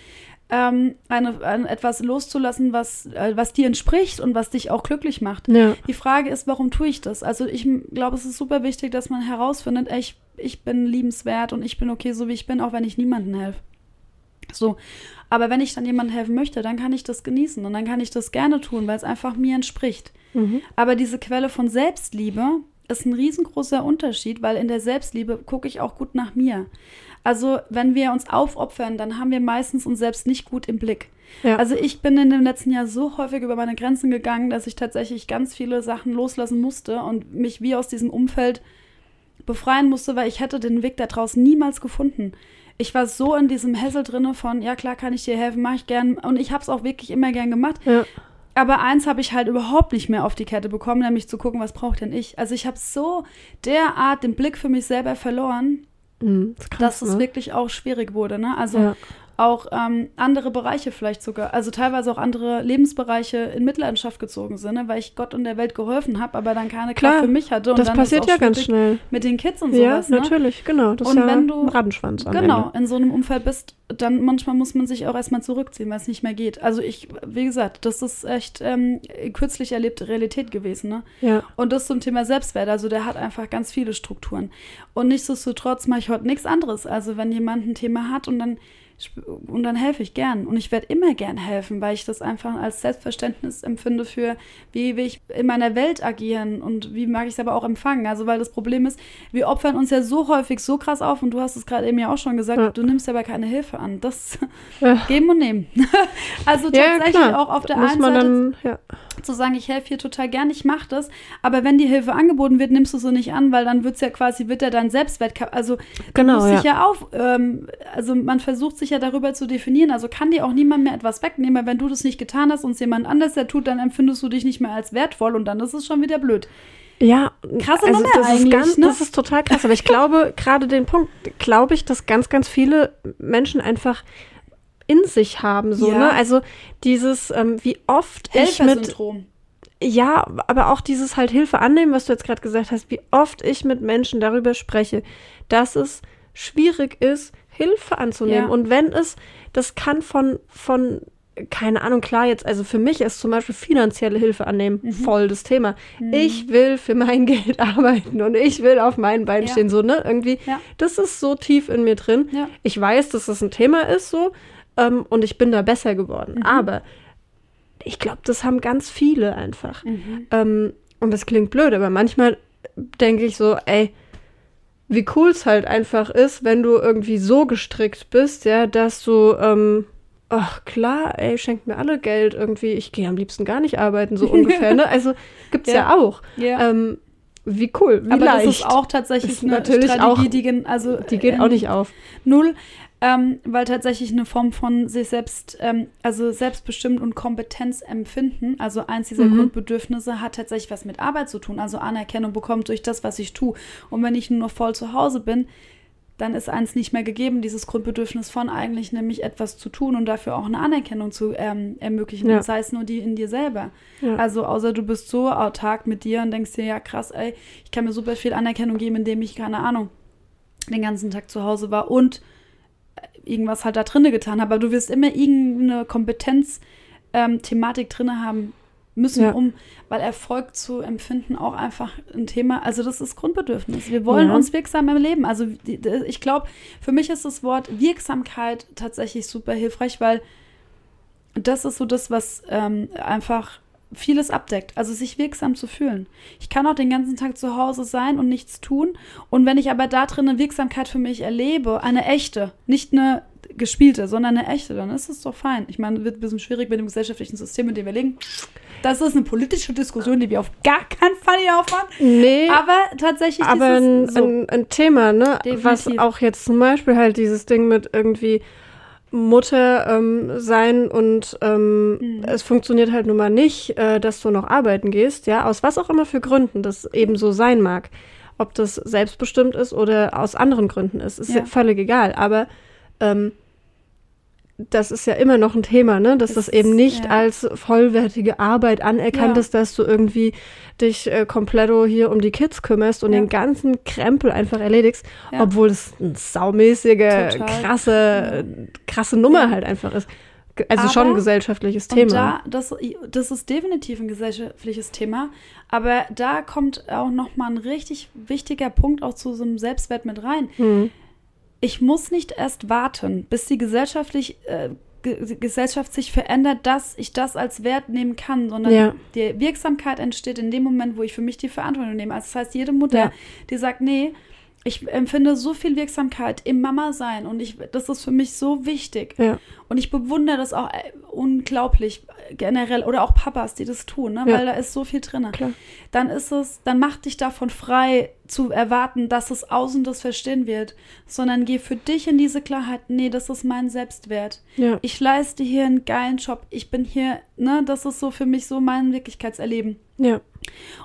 ähm, eine, ein, etwas loszulassen, was, äh, was dir entspricht und was dich auch glücklich macht. ja. Die Frage ist, warum tue ich das? Also ich glaube, es ist super wichtig, dass man herausfindet, ey, ich, ich bin liebenswert und ich bin okay, so wie ich bin, auch wenn ich niemandem helfe. So, aber wenn ich dann jemandem helfen möchte, dann kann ich das genießen und dann kann ich das gerne tun, weil es einfach mir entspricht. Mhm. Aber diese Quelle von Selbstliebe ist ein riesengroßer Unterschied, weil in der Selbstliebe gucke ich auch gut nach mir. Also wenn wir uns aufopfern, dann haben wir meistens uns selbst nicht gut im Blick. Ja. Also ich bin in dem letzten Jahr so häufig über meine Grenzen gegangen, dass ich tatsächlich ganz viele Sachen loslassen musste und mich wie aus diesem Umfeld befreien musste, weil ich hätte den Weg da draußen niemals gefunden. Ich war so in diesem Hessel drinne von, ja klar kann ich dir helfen, mache ich gern. Und ich habe es auch wirklich immer gern gemacht. ja. Aber eins habe ich halt überhaupt nicht mehr auf die Kette bekommen, nämlich zu gucken, was braucht denn ich. Also ich habe so derart den Blick für mich selber verloren, Mhm. Das ist krass, dass es ne? wirklich auch schwierig wurde. Ne? Also Ja. Auch ähm, andere Bereiche vielleicht sogar, also teilweise auch andere Lebensbereiche in Mitleidenschaft gezogen sind, ne? weil ich Gott und der Welt geholfen habe, aber dann keine Klar, Kraft für mich hatte. Und Das dann passiert ja ganz schnell. Mit den Kids und Ja, sowas. ne? natürlich, genau. Das Und ist ja wenn du- ein Rattenschwanz am Genau, Ende. in so einem Umfeld bist, dann manchmal muss man sich auch erstmal zurückziehen, weil es nicht mehr geht. Also ich, wie gesagt, das ist echt ähm, kürzlich erlebte Realität gewesen. Ne? Ja. Und das zum Thema Selbstwert, also der hat einfach ganz viele Strukturen. Und nichtsdestotrotz mache ich heute nichts anderes. Also wenn jemand ein Thema hat und dann und dann helfe ich gern. Und ich werde immer gern helfen, weil ich das einfach als Selbstverständnis empfinde für, wie will ich in meiner Welt agieren und wie mag ich es aber auch empfangen. Also weil das Problem ist, wir opfern uns ja so häufig so krass auf und du hast es gerade eben ja auch schon gesagt, Ja. du nimmst aber keine Hilfe an. Das Ja. geben und nehmen. also Ja, tatsächlich klar. auch auf der Muss einen Seite dann, ja. zu sagen, ich helfe hier total gern, ich mache das, aber wenn die Hilfe angeboten wird, nimmst du sie nicht an, weil dann wird's ja quasi, wird ja dein Selbstwert, also Genau, ja. dich ja auf, ähm, also man versucht sich ja darüber zu definieren, also kann dir auch niemand mehr etwas wegnehmen, weil wenn du das nicht getan hast und es jemand anders der tut, dann empfindest du dich nicht mehr als wertvoll und dann ist es schon wieder blöd. Ja, Krasse also Nummer das ist ganz, ne? das ist total krass. Aber ich glaube, gerade den Punkt, glaube ich, dass ganz, ganz viele Menschen einfach in sich haben, so, Ja. ne? Also dieses, ähm, wie oft ich mit, ja, aber auch dieses halt Hilfe annehmen, was du jetzt gerade gesagt hast, wie oft ich mit Menschen darüber spreche, dass es schwierig ist, Hilfe anzunehmen. Ja. Und wenn es, das kann von, von, keine Ahnung, klar jetzt, also für mich ist zum Beispiel finanzielle Hilfe annehmen Mhm. voll das Thema. Ich will für mein Geld arbeiten und ich will auf meinen Beinen Ja. stehen, so, ne? Irgendwie, Ja. das ist so tief in mir drin. Ich weiß, dass das ein Thema ist, so, ähm, und ich bin da besser geworden. Mhm. Aber ich glaube, das haben ganz viele einfach. Mhm. Ähm, und das klingt blöd, aber manchmal denke ich so, ey, wie cool es halt einfach ist, wenn du irgendwie so gestrickt bist, ja, dass du, ähm, ach klar, ey, schenkt mir alle Geld irgendwie, ich gehe am liebsten gar nicht arbeiten, so ungefähr, ne? Also gibt's ja, Ja. auch. Ja. Ähm, Wie cool, wie Aber leicht. das ist auch tatsächlich Ist eine natürlich Strategie, auch- die, gen- also, Die geht äh, auch nicht auf. Null, ähm, weil tatsächlich eine Form von sich selbst, ähm, also selbstbestimmt und Kompetenz empfinden, also eins dieser Mhm. Grundbedürfnisse hat tatsächlich was mit Arbeit zu tun, also Anerkennung bekommt durch das, was ich tue. Und wenn ich nur noch voll zu Hause bin, dann ist eins nicht mehr gegeben, dieses Grundbedürfnis von eigentlich nämlich etwas zu tun und dafür auch eine Anerkennung zu ähm, ermöglichen, Ja. sei es nur die in dir selber. Ja. Also außer du bist so autark mit dir und denkst dir, ja krass, ey, ich kann mir super viel Anerkennung geben, indem ich, keine Ahnung, den ganzen Tag zu Hause war und irgendwas halt da drinne getan habe. Aber du wirst immer irgendeine Kompetenz-Thematik drinne haben müssen, Ja. um, weil Erfolg zu empfinden auch einfach ein Thema, also das ist Grundbedürfnis. Wir wollen Ja. uns wirksam im Leben. Also ich glaube, für mich ist das Wort Wirksamkeit tatsächlich super hilfreich, weil das ist so das, was ähm, einfach vieles abdeckt. Also sich wirksam zu fühlen. Ich kann auch den ganzen Tag zu Hause sein und nichts tun. Und wenn ich aber da drin eine Wirksamkeit für mich erlebe, eine echte, nicht eine gespielte, sondern eine echte, dann ist es doch fein. Ich meine, wird ein bisschen schwierig mit dem gesellschaftlichen System, in dem wir leben. Das ist eine politische Diskussion, die wir auf gar keinen Fall hier aufmachen. Nee, Aber tatsächlich aber ein, ist es so. ein, ein Thema, ne? Was Definitiv. auch jetzt zum Beispiel halt dieses Ding mit irgendwie Mutter ähm, sein und ähm, Mhm. es funktioniert halt nun mal nicht, äh, dass du noch arbeiten gehst, ja, aus was auch immer für Gründen das eben so sein mag. Ob das selbstbestimmt ist oder aus anderen Gründen ist, ist ja, völlig egal. Aber ähm, das ist ja immer noch ein Thema, ne? Dass Es das eben nicht ja. als vollwertige Arbeit anerkannt Ja. ist, dass du irgendwie dich äh, kompletto hier um die Kids kümmerst und Ja. den ganzen Krempel einfach erledigst, obwohl es eine saumäßige, Total. krasse, krasse Nummer halt einfach ist. Also schon ein Aber- gesellschaftliches Thema. da, das, das ist definitiv ein gesellschaftliches Thema, aber da kommt auch noch mal ein richtig wichtiger Punkt auch zu so einem Selbstwert mit rein. Hm. Ich muss nicht erst warten, bis die gesellschaftlich, äh, Ge Gesellschaft sich verändert, dass ich das als Wert nehmen kann, sondern Ja. die Wirksamkeit entsteht in dem Moment, wo ich für mich die Verantwortung nehme. Also das heißt, jede Mutter, Ja. die sagt, nee, ich empfinde so viel Wirksamkeit im Mama-Sein und ich, das ist für mich so wichtig. Ja. Und ich bewundere das auch äh, unglaublich äh, generell oder auch Papas, die das tun, ne? Ja. weil da ist so viel drin. Klar. Dann ist es, dann mach dich davon frei zu erwarten, dass es außen das verstehen wird, sondern geh für dich in diese Klarheit, nee, das ist mein Selbstwert. Ja. Ich leiste hier einen geilen Job. Ich bin hier, ne, das ist so für mich so mein Wirklichkeitserleben. Ja.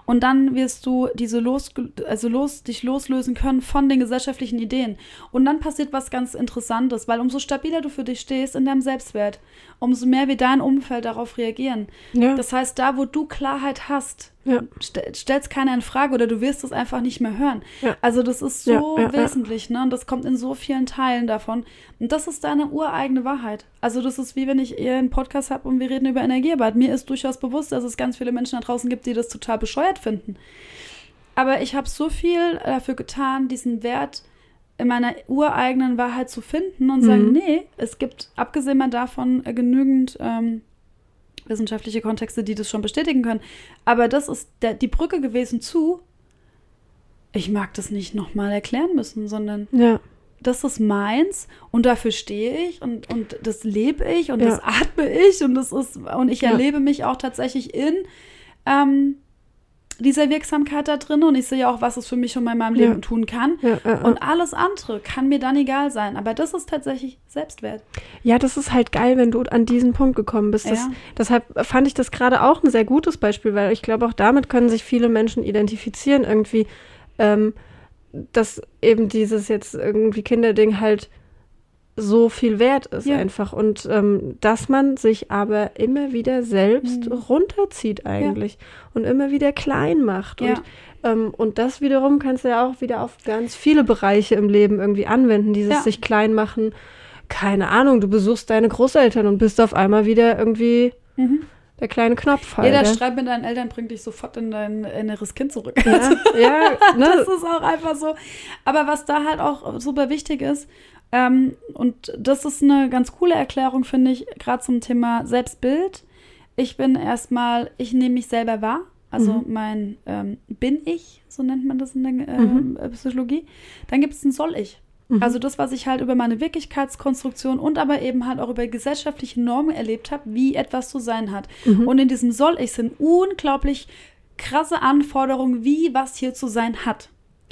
Und dann wirst du diese los, also los, dich loslösen können von den gesellschaftlichen Ideen. Und dann passiert was ganz Interessantes, weil umso stabiler du für dich stehst in deinem Selbstwert, umso mehr wird dein Umfeld darauf reagieren. Ja. Das heißt, da, wo du Klarheit hast, Ja. st stellst keiner in Frage oder du wirst es einfach nicht mehr hören. Ja. Also das ist so Ja, wesentlich, ne? Und das kommt in so vielen Teilen davon. Und das ist deine ureigene Wahrheit. Also das ist wie wenn ich eher einen Podcast habe und wir reden über Energiearbeit. Mir ist durchaus bewusst, dass es ganz viele Menschen da draußen gibt, die das total bescheuert finden. Aber ich habe so viel dafür getan, diesen Wert in meiner ureigenen Wahrheit zu finden und sagen, Mhm. nee, es gibt abgesehen mal davon äh, genügend ähm, wissenschaftliche Kontexte, die das schon bestätigen können. Aber das ist der, die Brücke gewesen zu, ich mag das nicht nochmal erklären müssen, sondern Ja. das ist meins und dafür stehe ich und, und das lebe ich und Ja. das atme ich und das ist und ich Ja. erlebe mich auch tatsächlich in ähm, dieser Wirksamkeit da drin und ich sehe auch, was es für mich schon mal in meinem Ja. Leben tun kann. Ja, ja, ja. Und alles andere kann mir dann egal sein. Aber das ist tatsächlich Selbstwert. Ja, das ist halt geil, wenn du an diesen Punkt gekommen bist. Das, Ja. Deshalb fand ich das gerade auch ein sehr gutes Beispiel, weil ich glaube, auch damit können sich viele Menschen identifizieren, irgendwie, ähm, dass eben dieses jetzt irgendwie Kinderding halt so viel wert ist Ja. einfach und ähm, dass man sich aber immer wieder selbst Mhm. runterzieht eigentlich und immer wieder klein macht Ja. und ähm, und das wiederum kannst du ja auch wieder auf ganz viele Bereiche im Leben irgendwie anwenden, dieses Ja. sich klein machen. Keine Ahnung, du besuchst deine Großeltern und bist auf einmal wieder irgendwie der kleine Knopf halt. Jeder ja. Streit mit deinen Eltern bringt dich sofort in dein inneres Kind zurück. ja, ja, ne? Das ist auch einfach so. Aber was da halt auch super wichtig ist, ähm, und das ist eine ganz coole Erklärung, finde ich, gerade zum Thema Selbstbild. Ich bin erstmal, ich nehme mich selber wahr. Also Mhm. mein ähm, Bin ich, so nennt man das in der Mhm. ähm, Psychologie. Dann gibt es ein Soll ich. Mhm. Also das, was ich halt über meine Wirklichkeitskonstruktion und aber eben halt auch über gesellschaftliche Normen erlebt habe, wie etwas zu sein hat. Mhm. Und in diesem Soll ich sind unglaublich krasse Anforderungen, wie was hier zu sein hat.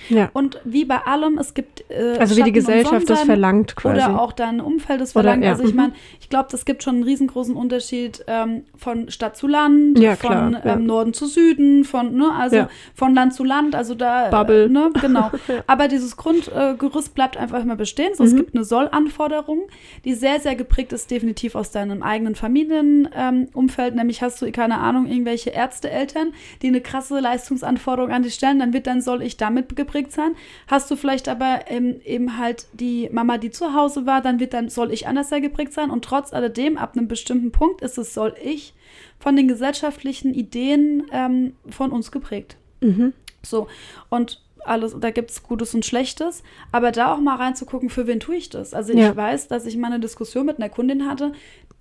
Ja. Und wie bei allem, es gibt. Äh, Also wie die Schatten Gesellschaft das verlangt quasi. Oder auch dein Umfeld Oder- verlangt. ja, Also ich mhm. meine, ich glaube, es gibt schon einen riesengroßen Unterschied ähm, von Stadt zu Land, Ja, von klar, ähm, Norden zu Süden, von, ne, also von Land zu Land, also da, Bubble. Äh, ne, genau. Aber dieses Grundgerüst äh, bleibt einfach immer bestehen. So, Mhm. Es gibt eine Soll-Anforderung, die sehr, sehr geprägt ist, definitiv aus deinem eigenen Familienumfeld. Ähm. Nämlich hast du, keine Ahnung, irgendwelche Ärzteeltern, die eine krasse Leistungsanforderung an dich stellen, dann wird dann soll ich damit geprägt sein. Hast du vielleicht aber ähm, eben halt die Mama, die zu Hause war, dann wird dann soll ich anders sehr geprägt sein. Und trotz alledem, ab einem bestimmten Punkt ist es soll ich von den gesellschaftlichen Ideen ähm, von uns geprägt. Mhm. So, und alles, da gibt es Gutes und Schlechtes, aber da auch mal reinzugucken, für wen tue ich das? Also ich Ja. weiß, dass ich mal eine Diskussion mit einer Kundin hatte,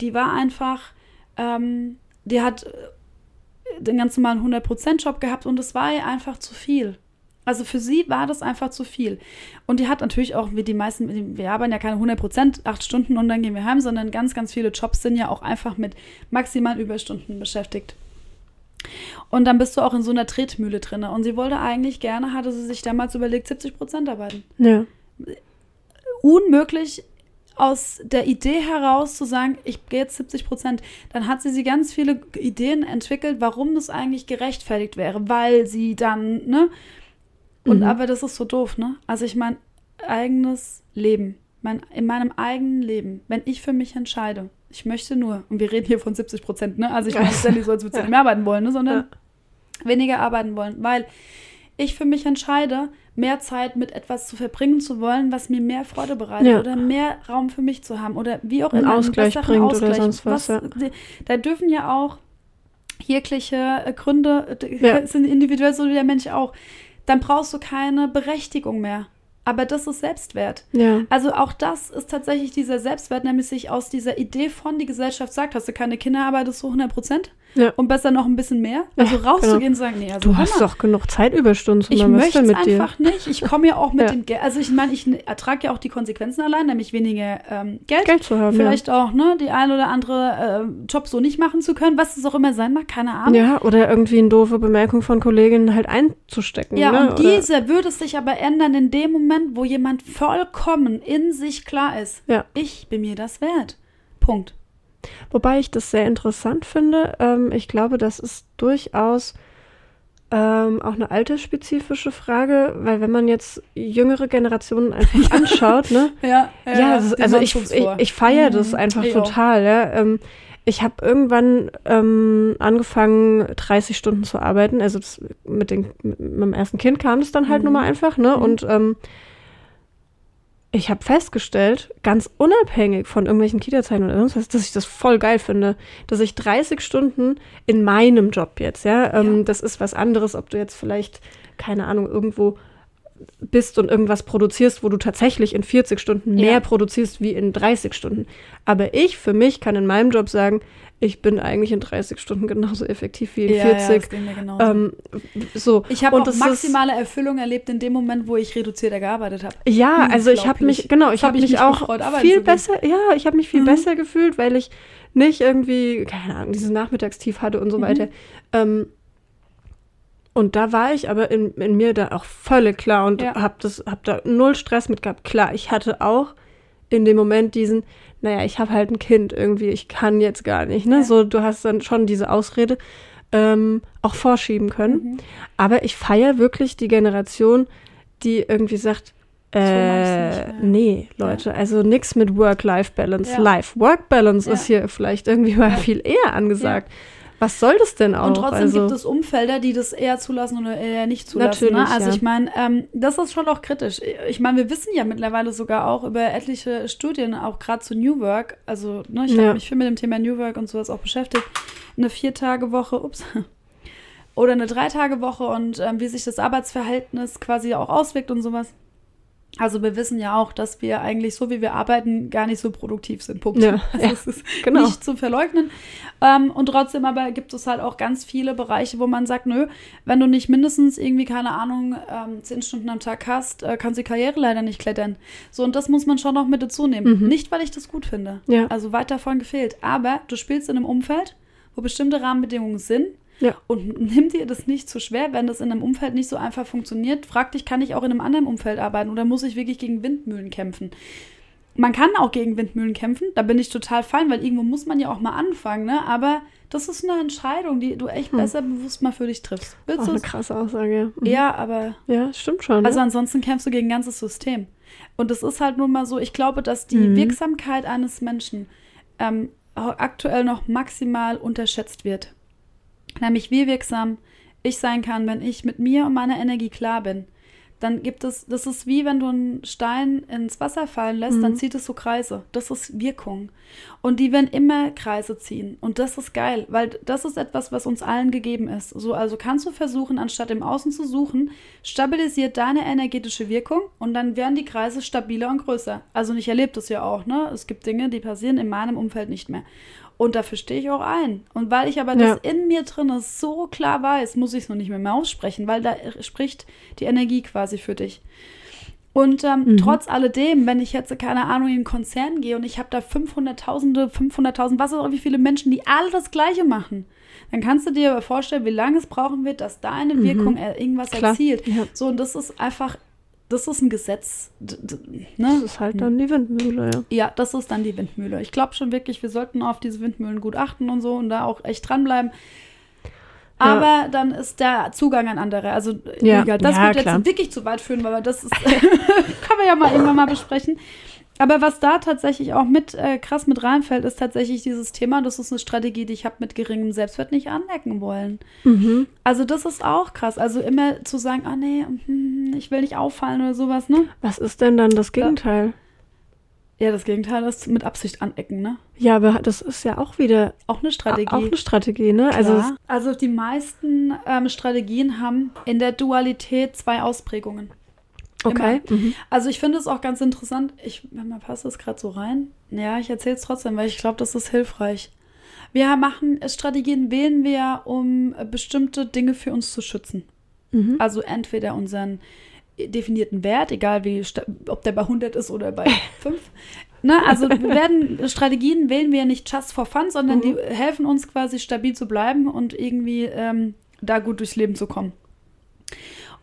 die war einfach, ähm, die hat äh, den ganz normalen 100%-Job gehabt und es war ihr einfach zu viel. Also für sie war das einfach zu viel. Und die hat natürlich auch, wie die meisten, wir arbeiten ja keine 100%, acht Stunden und dann gehen wir heim, sondern ganz, ganz viele Jobs sind ja auch einfach mit maximalen Überstunden beschäftigt. Und dann bist du auch in so einer Tretmühle drin. Und sie wollte eigentlich gerne, hatte sie sich damals überlegt, 70 Prozent arbeiten. Ja. Unmöglich aus der Idee heraus zu sagen, ich gehe jetzt 70 Prozent. Dann hat sie sie ganz viele Ideen entwickelt, warum das eigentlich gerechtfertigt wäre, weil sie dann, ne? Und Mhm. aber das ist so doof, ne? Also ich mein eigenes Leben, mein, in meinem eigenen Leben, wenn ich für mich entscheide, ich möchte nur, und wir reden hier von 70 Prozent, ne? Also ich meine, es ist ja nicht so, als würde sie Ja. mehr arbeiten wollen, ne? Sondern Ja. weniger arbeiten wollen, weil ich für mich entscheide, mehr Zeit mit etwas zu verbringen zu wollen, was mir mehr Freude bereitet Ja. oder mehr Raum für mich zu haben oder wie auch Einen immer. Ausgleich besseren bringt oder sonst was, ja. die- Da dürfen ja auch jegliche äh, Gründe, Ja. sind individuell so wie der Mensch auch. Dann brauchst du keine Berechtigung mehr. Aber das ist Selbstwert. Ja. Also auch das ist tatsächlich dieser Selbstwert, nämlich sich aus dieser Idee von, die Gesellschaft sagt, hast du keine Kinder, arbeitest du 100 Prozent Ja. und besser noch ein bisschen mehr. Also Ja, rauszugehen genau. und sagen, nee, also Du hast doch genug Zeitüberstunden. Ich möchte es mit dir? einfach nicht. Ich komme ja auch mit dem Geld. Also ich meine, ich ertrage ja auch die Konsequenzen allein, nämlich weniger ähm, Geld. Geld zu haben. Vielleicht auch, ne, die ein oder andere äh, Job so nicht machen zu können, was es auch immer sein mag, keine. Ahnung. ja, oder irgendwie eine doofe Bemerkung von Kolleginnen halt einzustecken. Ja, ne? und Oder- diese würde es sich aber ändern in dem Moment, wo jemand vollkommen in sich klar ist. Ja. Ich bin mir das wert. Punkt. Wobei ich das sehr interessant finde. Ähm, ich glaube, das ist durchaus ähm, auch eine altersspezifische Frage, weil wenn man jetzt jüngere Generationen einfach anschaut, ne? Ja, Ja, das ist- also ich, ich, ich feiere das Mhm, einfach ich auch. total, ja. Ähm, ich habe irgendwann ähm, angefangen, 30 Stunden zu arbeiten. Also das, mit, den, mit meinem ersten Kind kam das dann halt Mhm. nun mal einfach, ne? Mhm. Und ähm, ich habe festgestellt, ganz unabhängig von irgendwelchen Kita-Zeiten oder sonst was, dass ich das voll geil finde, dass ich 30 Stunden in meinem Job jetzt, ja, ähm, Ja. das ist was anderes, ob du jetzt vielleicht, keine Ahnung, irgendwo bist und irgendwas produzierst, wo du tatsächlich in 40 Stunden mehr Ja. produzierst wie in 30 Stunden. Aber ich für mich kann in meinem Job sagen, ich bin eigentlich in 30 Stunden genauso effektiv wie in ja, Ja, 40. das ging mir genauso. ähm, so. ich habe auch maximale Erfüllung erlebt in dem Moment, wo ich reduzierter gearbeitet habe. Ja, also ich habe mich, genau, ich Das hab habe ich mich mich auch gefreut, viel besser, ja, ich habe mich viel Mhm. besser gefühlt, weil ich nicht irgendwie, keine Ahnung, dieses Nachmittagstief hatte und so Mhm. weiter. Ähm, und da war ich aber in, in mir da auch völlig klar und Ja. hab das, hab da null Stress mit gehabt. Klar, ich hatte auch in dem Moment diesen, naja, ich habe halt ein Kind irgendwie, ich kann jetzt gar nicht, ne? Ja. So, du hast dann schon diese Ausrede ähm, auch vorschieben können. Mhm. Aber ich feiere wirklich die Generation, die irgendwie sagt, äh, nee, Leute, also nix mit Work-Life-Balance. Ja. Life-Work-Balance Ja. ist hier vielleicht irgendwie mal Ja. viel eher angesagt. Was soll das denn auch? Und trotzdem also, gibt es Umfelder, die das eher zulassen oder eher nicht zulassen. Natürlich, ne? Also ja. ich meine, ähm, das ist schon auch kritisch. Ich meine, wir wissen ja mittlerweile sogar auch über etliche Studien, auch gerade zu New Work. Also ne, ich Ja. habe mich viel mit dem Thema New Work und sowas auch beschäftigt. Eine Vier-Tage-Woche, ups, oder eine Drei-Tage-Woche und ähm, wie sich das Arbeitsverhältnis quasi auch auswirkt und sowas. Also wir wissen ja auch, dass wir eigentlich so, wie wir arbeiten, gar nicht so produktiv sind. Punkt. Ja, also ja, es ist genau. nicht zu verleugnen. Ähm, und trotzdem aber gibt es halt auch ganz viele Bereiche, wo man sagt, nö, wenn du nicht mindestens irgendwie, keine Ahnung, ähm, zehn Stunden am Tag hast, äh, kannst die Karriere leider nicht klettern. So, und das muss man schon noch mit dazu nehmen. Mhm. Nicht, weil ich das gut finde. Ja. Also weit davon gefehlt. Aber du spielst in einem Umfeld, wo bestimmte Rahmenbedingungen sind, Ja. Und nimm dir das nicht zu schwer, wenn das in einem Umfeld nicht so einfach funktioniert. Frag dich, kann ich auch in einem anderen Umfeld arbeiten oder muss ich wirklich gegen Windmühlen kämpfen? Man kann auch gegen Windmühlen kämpfen, da bin ich total fein, weil irgendwo muss man ja auch mal anfangen, ne? Aber das ist eine Entscheidung, die du echt Hm. besser bewusst mal für dich triffst. Willst Auch eine krasse Aussage. ja. Mhm. Ja, aber Ja, stimmt schon. also ne? ansonsten kämpfst du gegen ein ganzes System. Und es ist halt nun mal so, ich glaube, dass die Mhm. Wirksamkeit eines Menschen ähm, auch aktuell noch maximal unterschätzt wird. Nämlich wie wirksam ich sein kann, wenn ich mit mir und meiner Energie klar bin. Dann gibt es, das ist wie wenn du einen Stein ins Wasser fallen lässt, dann Mhm. zieht es so Kreise. Das ist Wirkung. Und die werden immer Kreise ziehen. Und das ist geil, weil das ist etwas, was uns allen gegeben ist. So, also kannst du versuchen, anstatt im Außen zu suchen, stabilisiert deine energetische Wirkung und dann werden die Kreise stabiler und größer. Also ich erlebe das ja auch, ne? Es gibt Dinge, die passieren in meinem Umfeld nicht mehr. Und dafür stehe ich auch ein. Und weil ich aber Ja. das in mir drin so klar weiß, muss ich es noch nicht mehr, mehr aussprechen, weil da spricht die Energie quasi für dich. Und ähm, Mhm. trotz alledem, wenn ich jetzt, keine Ahnung, in einen Konzern gehe und ich habe da 500.000, 500.000, was auch wie viele Menschen, die alle das Gleiche machen, dann kannst du dir aber vorstellen, wie lange es brauchen wird, dass deine Mhm. Wirkung äh, irgendwas Klar. erzielt. Ja. So, und das ist einfach, das ist ein Gesetz. D Das ne? ist halt dann die Windmühle, ja. Ja, das ist dann die Windmühle. Ich glaube schon wirklich, wir sollten auf diese Windmühlen gut achten und so und da auch echt dranbleiben. Aber dann ist der Zugang ein anderer. Also Ja. egal, das Ja, wird klar. jetzt wirklich zu weit führen, weil das ist, können wir ja mal irgendwann mal besprechen. Aber was da tatsächlich auch mit äh, krass mit reinfällt, ist tatsächlich dieses Thema, das ist eine Strategie, die ich habe mit geringem Selbstwert nicht anecken wollen. Mhm. Also das ist auch krass. Also immer zu sagen, ah nee, hm, ich will nicht auffallen oder sowas, ne? Was ist denn dann das Gegenteil? Ja, das Gegenteil ist mit Absicht anecken, ne? Ja, aber das ist ja auch wieder Auch eine Strategie. auch eine Strategie, ne? Also also die meisten ähm, Strategien haben in der Dualität zwei Ausprägungen. Okay. Mhm. Also ich finde es auch ganz interessant. Ich, man passt das gerade so rein. Ja, ich erzähle es trotzdem, weil ich glaube, das ist hilfreich. Wir machen Strategien wählen wir, um bestimmte Dinge für uns zu schützen. Mhm. Also entweder unseren definierten Wert, egal wie, ob der bei 100 ist oder bei 5. Ne, also wir werden Strategien wählen wir nicht just for fun, sondern Mhm. die helfen uns quasi stabil zu bleiben und irgendwie ähm, da gut durchs Leben zu kommen.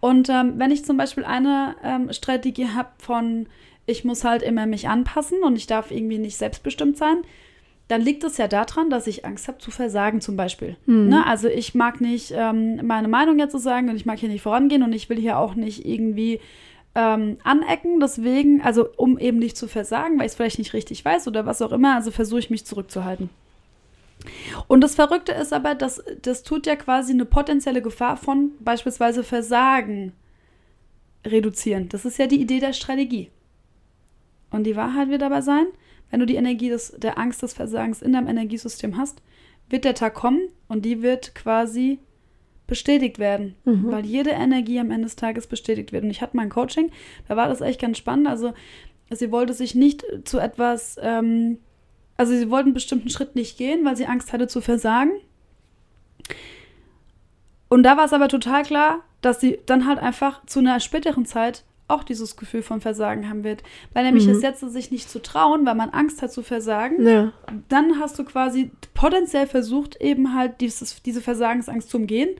Und ähm, wenn ich zum Beispiel eine ähm, Strategie habe von, ich muss halt immer mich anpassen und ich darf irgendwie nicht selbstbestimmt sein, dann liegt es ja daran, dass ich Angst habe zu versagen zum Beispiel. Mhm. Ne? Also ich mag nicht ähm, meine Meinung jetzt zu sagen und ich mag hier nicht vorangehen und ich will hier auch nicht irgendwie ähm, anecken. Deswegen, also um eben nicht zu versagen, weil ich es vielleicht nicht richtig weiß oder was auch immer, also versuche ich mich zurückzuhalten. Und das Verrückte ist aber, dass das tut ja quasi eine potenzielle Gefahr von beispielsweise Versagen reduzieren. Das ist ja die Idee der Strategie. Und die Wahrheit wird dabei sein, wenn du die Energie des, der Angst des Versagens in deinem Energiesystem hast, wird der Tag kommen und die wird quasi bestätigt werden, Mhm. weil jede Energie am Ende des Tages bestätigt wird. Und ich hatte mal ein Coaching, da war das echt ganz spannend. Also sie wollte sich nicht zu etwas, ähm, also sie wollte einen bestimmten Schritt nicht gehen, weil sie Angst hatte zu versagen. Und da war es aber total klar, dass sie dann halt einfach zu einer späteren Zeit auch dieses Gefühl von Versagen haben wird. Weil nämlich Mhm. es jetzt sich nicht zu trauen, weil man Angst hat zu versagen, Ja. dann hast du quasi potenziell versucht, eben halt dieses, diese Versagensangst zu umgehen.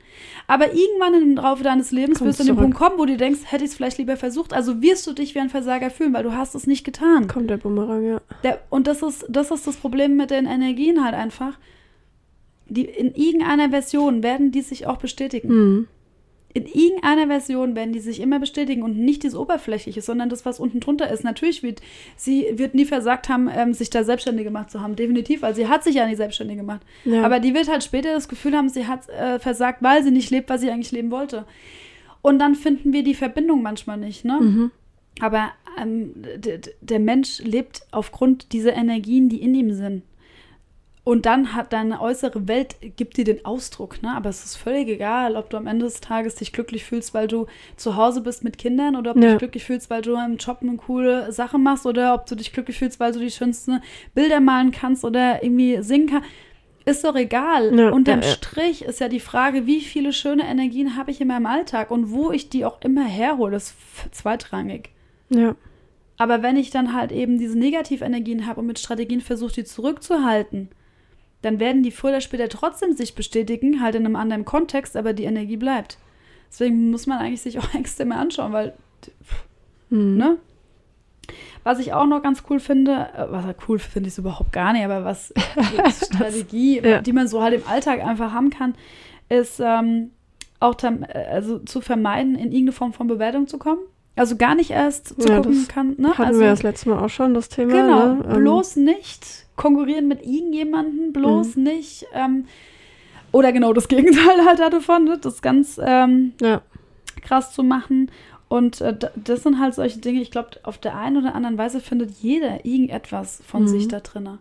Aber irgendwann im Laufe deines Lebens Kommt wirst du an den. Punkt kommen, wo du denkst, hätte ich es vielleicht lieber versucht. Also wirst du dich wie ein Versager fühlen, weil du hast es nicht getan. Kommt der Bumerang, ja. Der, und das ist, das ist das Problem mit den Energien halt einfach. Die, in irgendeiner Version werden die sich auch bestätigen. Mhm. In irgendeiner Version werden die sich immer bestätigen und nicht dieses Oberflächliche, sondern das, was unten drunter ist. Natürlich wird sie wird nie versagt haben, ähm, sich da selbstständig gemacht zu haben. Definitiv, weil sie hat sich ja nicht selbstständig gemacht. Ja. Aber die wird halt später das Gefühl haben, sie hat äh, versagt, weil sie nicht lebt, was sie eigentlich leben wollte. Und dann finden wir die Verbindung manchmal nicht, ne? Mhm. Aber ähm, der Mensch lebt aufgrund dieser Energien, die in ihm sind. Und dann hat deine äußere Welt, gibt dir den Ausdruck, ne? Aber es ist völlig egal, ob du am Ende des Tages dich glücklich fühlst, weil du zu Hause bist mit Kindern oder ob du Ja. dich glücklich fühlst, weil du im Job eine coole Sache machst oder ob du dich glücklich fühlst, weil du die schönsten Bilder malen kannst oder irgendwie singen kannst. Ist doch egal. Ja, Unterm ja. Strich ist ja die Frage, wie viele schöne Energien habe ich in meinem Alltag und wo ich die auch immer herhole, ist zweitrangig. Ja. Aber wenn ich dann halt eben diese Negativenergien habe und mit Strategien versuche, die zurückzuhalten, dann werden die früher oder später trotzdem sich bestätigen, halt in einem anderen Kontext, aber die Energie bleibt. Deswegen muss man eigentlich sich auch Ängste mehr anschauen, weil, Mhm. ne? Was ich auch noch ganz cool finde, äh, was cool finde ich überhaupt gar nicht, aber was als Strategie, Ja. die man so halt im Alltag einfach haben kann, ist ähm, auch tam- äh, also zu vermeiden, in irgendeine Form von Bewertung zu kommen. Also gar nicht erst zu Ja, gucken das kann. Ne? Hatten also, wir das letzte Mal auch schon, das Thema. Genau, ne? Ähm, bloß nicht konkurrieren mit irgendjemandem, bloß Mhm. nicht. Ähm, oder genau das Gegenteil halt davon, ne? das ganz ähm, Ja. krass zu machen. Und äh, das sind halt solche Dinge, ich glaube, auf der einen oder anderen Weise findet jeder irgendetwas von Mhm. sich da drinne.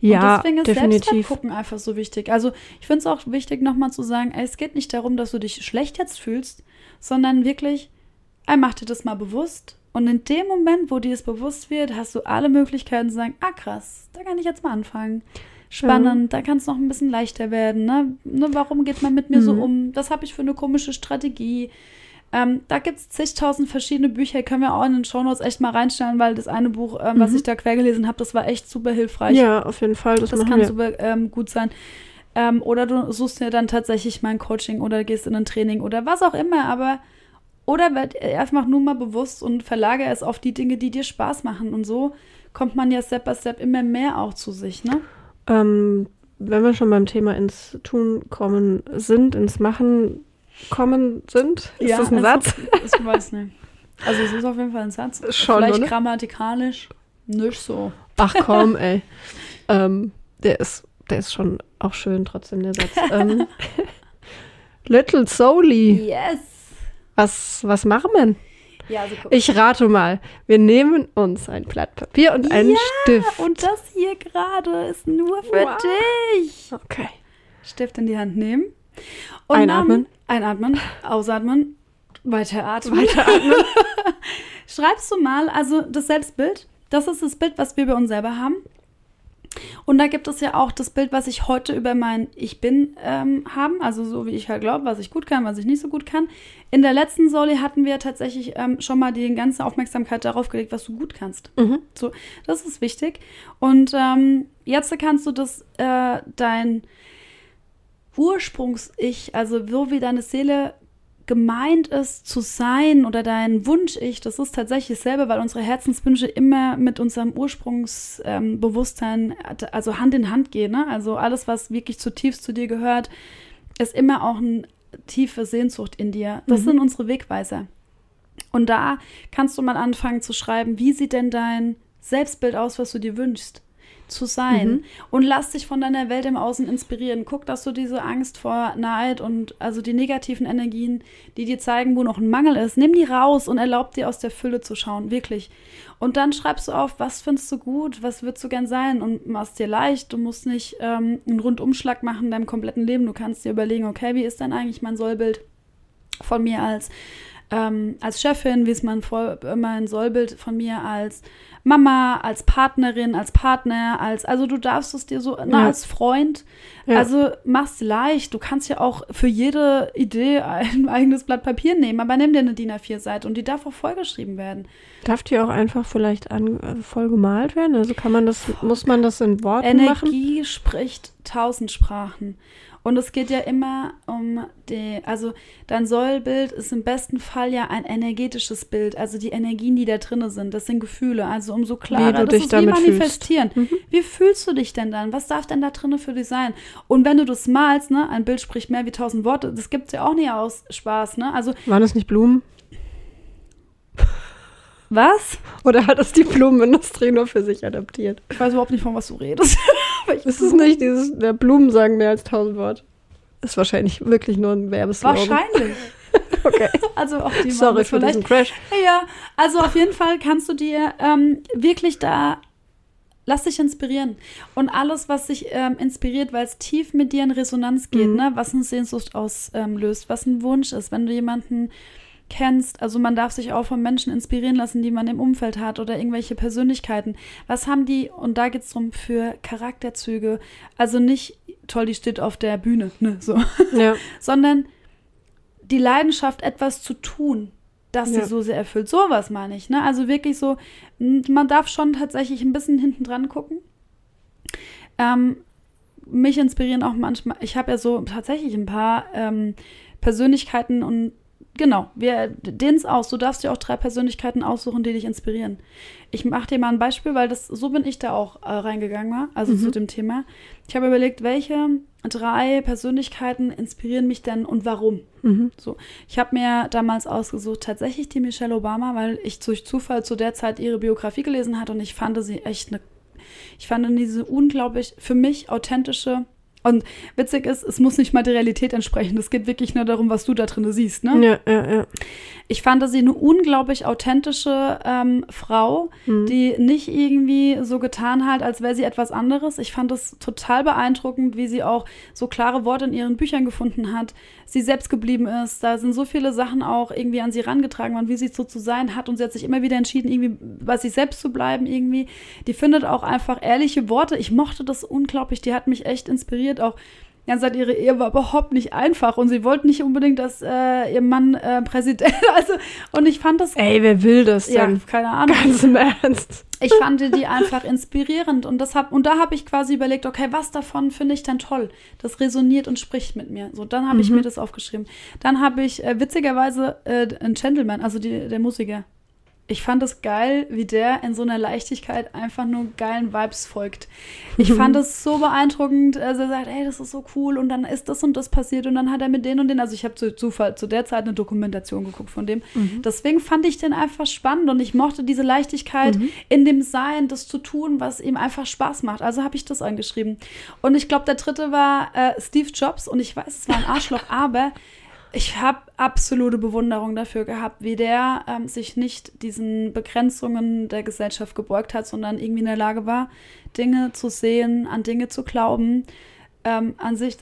Ja, und deswegen ist definitiv. Selbstwertgucken einfach so wichtig. Also ich finde es auch wichtig, nochmal zu sagen, ey, es geht nicht darum, dass du dich schlecht jetzt fühlst, sondern wirklich, ey, mach dir das mal bewusst. Und in dem Moment, wo dir das bewusst wird, hast du alle Möglichkeiten zu sagen, ah krass, da kann ich jetzt mal anfangen. Spannend, da kann es noch ein bisschen leichter werden. Ne? Ne, warum geht man mit mir so Mhm. um? Was habe ich für eine komische Strategie? Ähm, da gibt es zigtausend verschiedene Bücher, können wir auch in den Shownotes echt mal reinstellen, weil das eine Buch, ähm, was Mhm. ich da quer gelesen habe, das war echt super hilfreich. Ja, auf jeden Fall. Das, Das kann wir. super ähm, gut sein. Ähm, oder du suchst dir dann tatsächlich mal ein Coaching oder gehst in ein Training oder was auch immer, aber oder werd einfach nur mal bewusst und verlagere es auf die Dinge, die dir Spaß machen. Und so kommt man ja Step by Step immer mehr auch zu sich, ne? Ähm, wenn wir schon beim Thema ins Tun kommen sind, ins Machen kommen sind, ist das ein Satz? Ich weiß nicht. Also es ist auf jeden Fall ein Satz. Schon, Vielleicht oder? grammatikalisch nicht so. Ach komm, ey. ähm, der ist, der ist schon auch schön trotzdem, der Satz. ähm, Little Soli, Yes! Was, was machen wir? denn? Ja, also. Ich rate mal, wir nehmen uns ein Blatt Papier und einen Ja, Stift. Und das hier gerade ist nur für Wow. dich. Okay. Stift in die Hand nehmen. Und Einatmen. Dann einatmen, ausatmen, weiteratmen. Weiteratmen. Schreibst du mal, also das Selbstbild, das ist das Bild, was wir über uns selber haben. Und da gibt es ja auch das Bild, was ich heute über mein Ich Bin ähm, haben, also so wie ich halt glaube, was ich gut kann, was ich nicht so gut kann. In der letzten Soli hatten wir tatsächlich ähm, schon mal die ganze Aufmerksamkeit darauf gelegt, was du gut kannst. mhm. So, das ist wichtig. Und ähm, jetzt kannst du das, äh, dein Ursprungs-Ich, also so wie deine Seele gemeint ist zu sein oder dein Wunsch-Ich, das ist tatsächlich selber, weil unsere Herzenswünsche immer mit unserem Ursprungsbewusstsein, Bewusstsein, also Hand in Hand gehen. Ne? Also alles, was wirklich zutiefst zu dir gehört, ist immer auch eine tiefe Sehnsucht in dir. Das Mhm. sind unsere Wegweiser. Und da kannst du mal anfangen zu schreiben, wie sieht denn dein Selbstbild aus, was du dir wünschst zu sein. Mhm. Und lass dich von deiner Welt im Außen inspirieren. Guck, dass du diese Angst vor Neid und also die negativen Energien, die dir zeigen, wo noch ein Mangel ist, nimm die raus und erlaub dir aus der Fülle zu schauen, wirklich. Und dann schreibst du auf, was findest du gut, was würdest du gern sein und machst dir leicht. Du musst nicht ähm, einen Rundumschlag machen in deinem kompletten Leben. Du kannst dir überlegen, okay, wie ist denn eigentlich mein Sollbild von mir als ähm, als Chefin, wie ist mein, Voll mein Sollbild von mir als Mama, als Partnerin, als Partner, als, also du darfst es dir so, na, Ja. als Freund, Ja. also mach's leicht. Du kannst ja auch für jede Idee ein eigenes Blatt Papier nehmen, aber nimm dir eine DIN A4-Seite und die darf auch vollgeschrieben werden. Darf die auch einfach vielleicht an, äh, voll gemalt werden? Also kann man das, muss man das in Worten machen? Energie spricht tausend Sprachen. Und es geht ja immer um die, also dein Sollbild ist im besten Fall ja ein energetisches Bild, also die Energien, die da drinne sind, das sind Gefühle, also umso klarer, du das dich ist wie damit fühlst. manifestieren. Mhm. Wie fühlst du dich denn dann? Was darf denn da drinne für dich sein? Und wenn du das malst, ne, ein Bild spricht mehr wie tausend Worte, das gibt's ja auch nicht aus Spaß, ne? Also, Waren es nicht Blumen? Was? Oder hat es die Blumenindustrie nur für sich adaptiert? Ich weiß überhaupt nicht, von was du redest. Ist es nicht dieses, der Blumen sagen mehr als tausend Worte? Ist wahrscheinlich wirklich nur ein Werbeslogan. Wahrscheinlich. Okay. Also auch die Sorry für vielleicht diesen Crash. Ja, also auf jeden Fall kannst du dir ähm, wirklich da, lass dich inspirieren. Und alles, was dich ähm, inspiriert, weil es tief mit dir in Resonanz geht, Mhm. ne? was eine Sehnsucht auslöst, ähm, was ein Wunsch ist, wenn du jemanden kennst, also man darf sich auch von Menschen inspirieren lassen, die man im Umfeld hat oder irgendwelche Persönlichkeiten. Was haben die, und da geht es darum, für Charakterzüge, also nicht, toll, die steht auf der Bühne, ne, so Ja. sondern die Leidenschaft, etwas zu tun, das Ja. sie so sehr erfüllt. Sowas meine ich. Ne? Also wirklich so, man darf schon tatsächlich ein bisschen hinten dran gucken. Ähm, mich inspirieren auch manchmal, ich habe ja so tatsächlich ein paar ähm, Persönlichkeiten und genau, wir dehnen es aus. Du darfst dir auch drei Persönlichkeiten aussuchen, die dich inspirieren. Ich mache dir mal ein Beispiel, weil das so bin ich da auch äh, reingegangen war, also Mhm. zu dem Thema. Ich habe überlegt, welche drei Persönlichkeiten inspirieren mich denn und warum? Mhm. So, ich habe mir damals ausgesucht tatsächlich die Michelle Obama, weil ich durch Zufall zu der Zeit ihre Biografie gelesen hatte und ich fand sie echt eine, ich fand diese unglaublich für mich authentische und witzig ist, es muss nicht mal der Realität entsprechen. Es geht wirklich nur darum, was du da drin siehst. Ne? Ja, ja, ja. Ich fand sie eine unglaublich authentische ähm, Frau, Mhm. die nicht irgendwie so getan hat, als wäre sie etwas anderes. Ich fand es total beeindruckend, wie sie auch so klare Worte in ihren Büchern gefunden hat. Sie selbst geblieben ist. Da sind so viele Sachen auch irgendwie an sie rangetragen worden, wie sie so zu sein hat. Und sie hat sich immer wieder entschieden, irgendwie bei sich selbst zu bleiben. Irgendwie. Die findet auch einfach ehrliche Worte. Ich mochte das unglaublich. Die hat mich echt inspiriert. Auch ja, seit ihre Ehe war überhaupt nicht einfach und sie wollte nicht unbedingt, dass äh, ihr Mann äh, Präsident, also und ich fand das Ey, wer will das ja, denn? keine Ahnung. Ganz im Ernst. Ich fand die einfach inspirierend und das hab, und da habe ich quasi überlegt, okay, was davon finde ich denn toll? Das resoniert und spricht mit mir. So, dann habe ich Mhm. mir das aufgeschrieben. Dann habe ich äh, witzigerweise äh, ein Gentleman, also die, der Musiker. Ich fand es geil, wie der in so einer Leichtigkeit einfach nur geilen Vibes folgt. Ich fand es so beeindruckend. Also er sagt, ey, das ist so cool und dann ist das und das passiert und dann hat er mit denen und den. Also ich habe zu Zufall zu der Zeit eine Dokumentation geguckt von dem. Deswegen fand ich den einfach spannend und ich mochte diese Leichtigkeit in dem Sein, das zu tun, was ihm einfach Spaß macht. Also habe ich das angeschrieben. Und ich glaube, der dritte war äh, Steve Jobs und ich weiß, es war ein Arschloch, aber ich habe absolute Bewunderung dafür gehabt, wie der ähm, sich nicht diesen Begrenzungen der Gesellschaft gebeugt hat, sondern irgendwie in der Lage war, Dinge zu sehen, an Dinge zu glauben, ähm, an sich,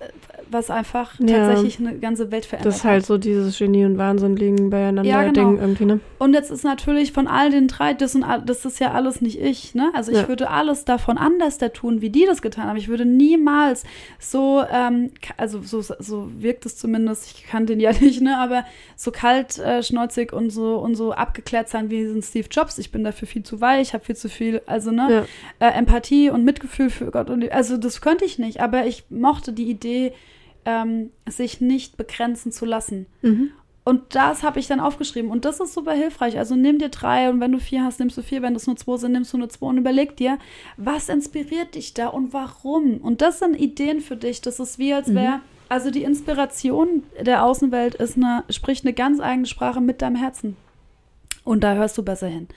was einfach Ja. tatsächlich eine ganze Welt verändert Das ist halt hat. so dieses Genie und Wahnsinn liegen beieinander Ja, genau. Ding irgendwie, ne? Und jetzt ist natürlich von all den drei, das, all- das ist ja alles nicht ich, ne? Also ich Ja. würde alles davon anders da tun, wie die das getan haben. Ich würde niemals so, ähm, also so, so wirkt es zumindest, ich kann den ja nicht, ne? Aber so kalt, äh, schneuzig und so und so abgeklärt sein wie ein Steve Jobs. Ich bin dafür viel zu weich, habe viel zu viel, also ne? Äh, Empathie und Mitgefühl für Gott und die, also das könnte ich nicht, aber ich mochte die Idee, ähm, sich nicht begrenzen zu lassen. Mhm. Und das habe ich dann aufgeschrieben. Und das ist super hilfreich. Also nimm dir drei und wenn du vier hast, nimmst du vier. Wenn das nur zwei sind, nimmst du nur zwei und überleg dir, was inspiriert dich da und warum. Und das sind Ideen für dich. Das ist wie, als wäre, also die Inspiration der Außenwelt ist eine, spricht eine ganz eigene Sprache mit deinem Herzen. Und da hörst du besser hin.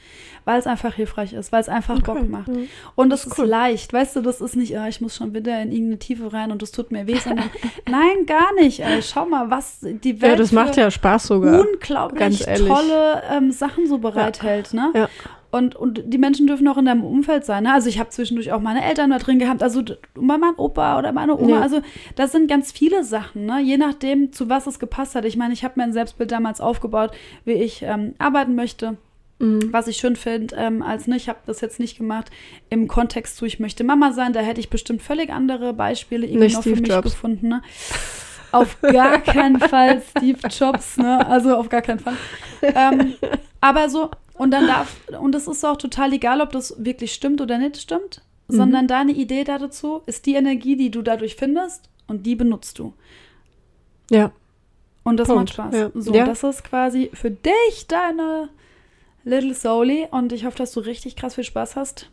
Weil es einfach hilfreich ist, weil es einfach Bock macht. Mhm. Und das ist ist cool. leicht, weißt du, das ist nicht, ah, ich muss schon wieder in irgendeine Tiefe rein und das tut mir weh, sondern nein, gar nicht. Ey, schau mal, was die Welt Ja, das macht für ja Spaß sogar. unglaublich tolle ähm, Sachen so bereithält, ne? Ja. Und, und die Menschen dürfen auch in deinem Umfeld sein. Ne? Also ich habe zwischendurch auch meine Eltern da drin gehabt, also bei meinem Opa oder meine Oma. Ja. Also das sind ganz viele Sachen, ne? je nachdem, zu was es gepasst hat. Ich meine, ich habe mir ein Selbstbild damals aufgebaut, wie ich ähm, arbeiten möchte. Mhm. Was ich schön finde, ähm, als ne, ich habe das jetzt nicht gemacht im Kontext zu, ich möchte Mama sein, da hätte ich bestimmt völlig andere Beispiele irgendwie noch für mich gefunden. Ne? Auf gar keinen Fall Steve Jobs, ne? Also auf gar keinen Fall. Ähm, aber so, und dann darf, und es ist auch total egal, ob das wirklich stimmt oder nicht stimmt, Mhm. sondern deine Idee da dazu ist die Energie, die du dadurch findest und die benutzt du. Ja. Und das Punkt. macht Spaß. Ja. So, Ja. das ist quasi für dich deine Little Souli und ich hoffe, dass du richtig krass viel Spaß hast.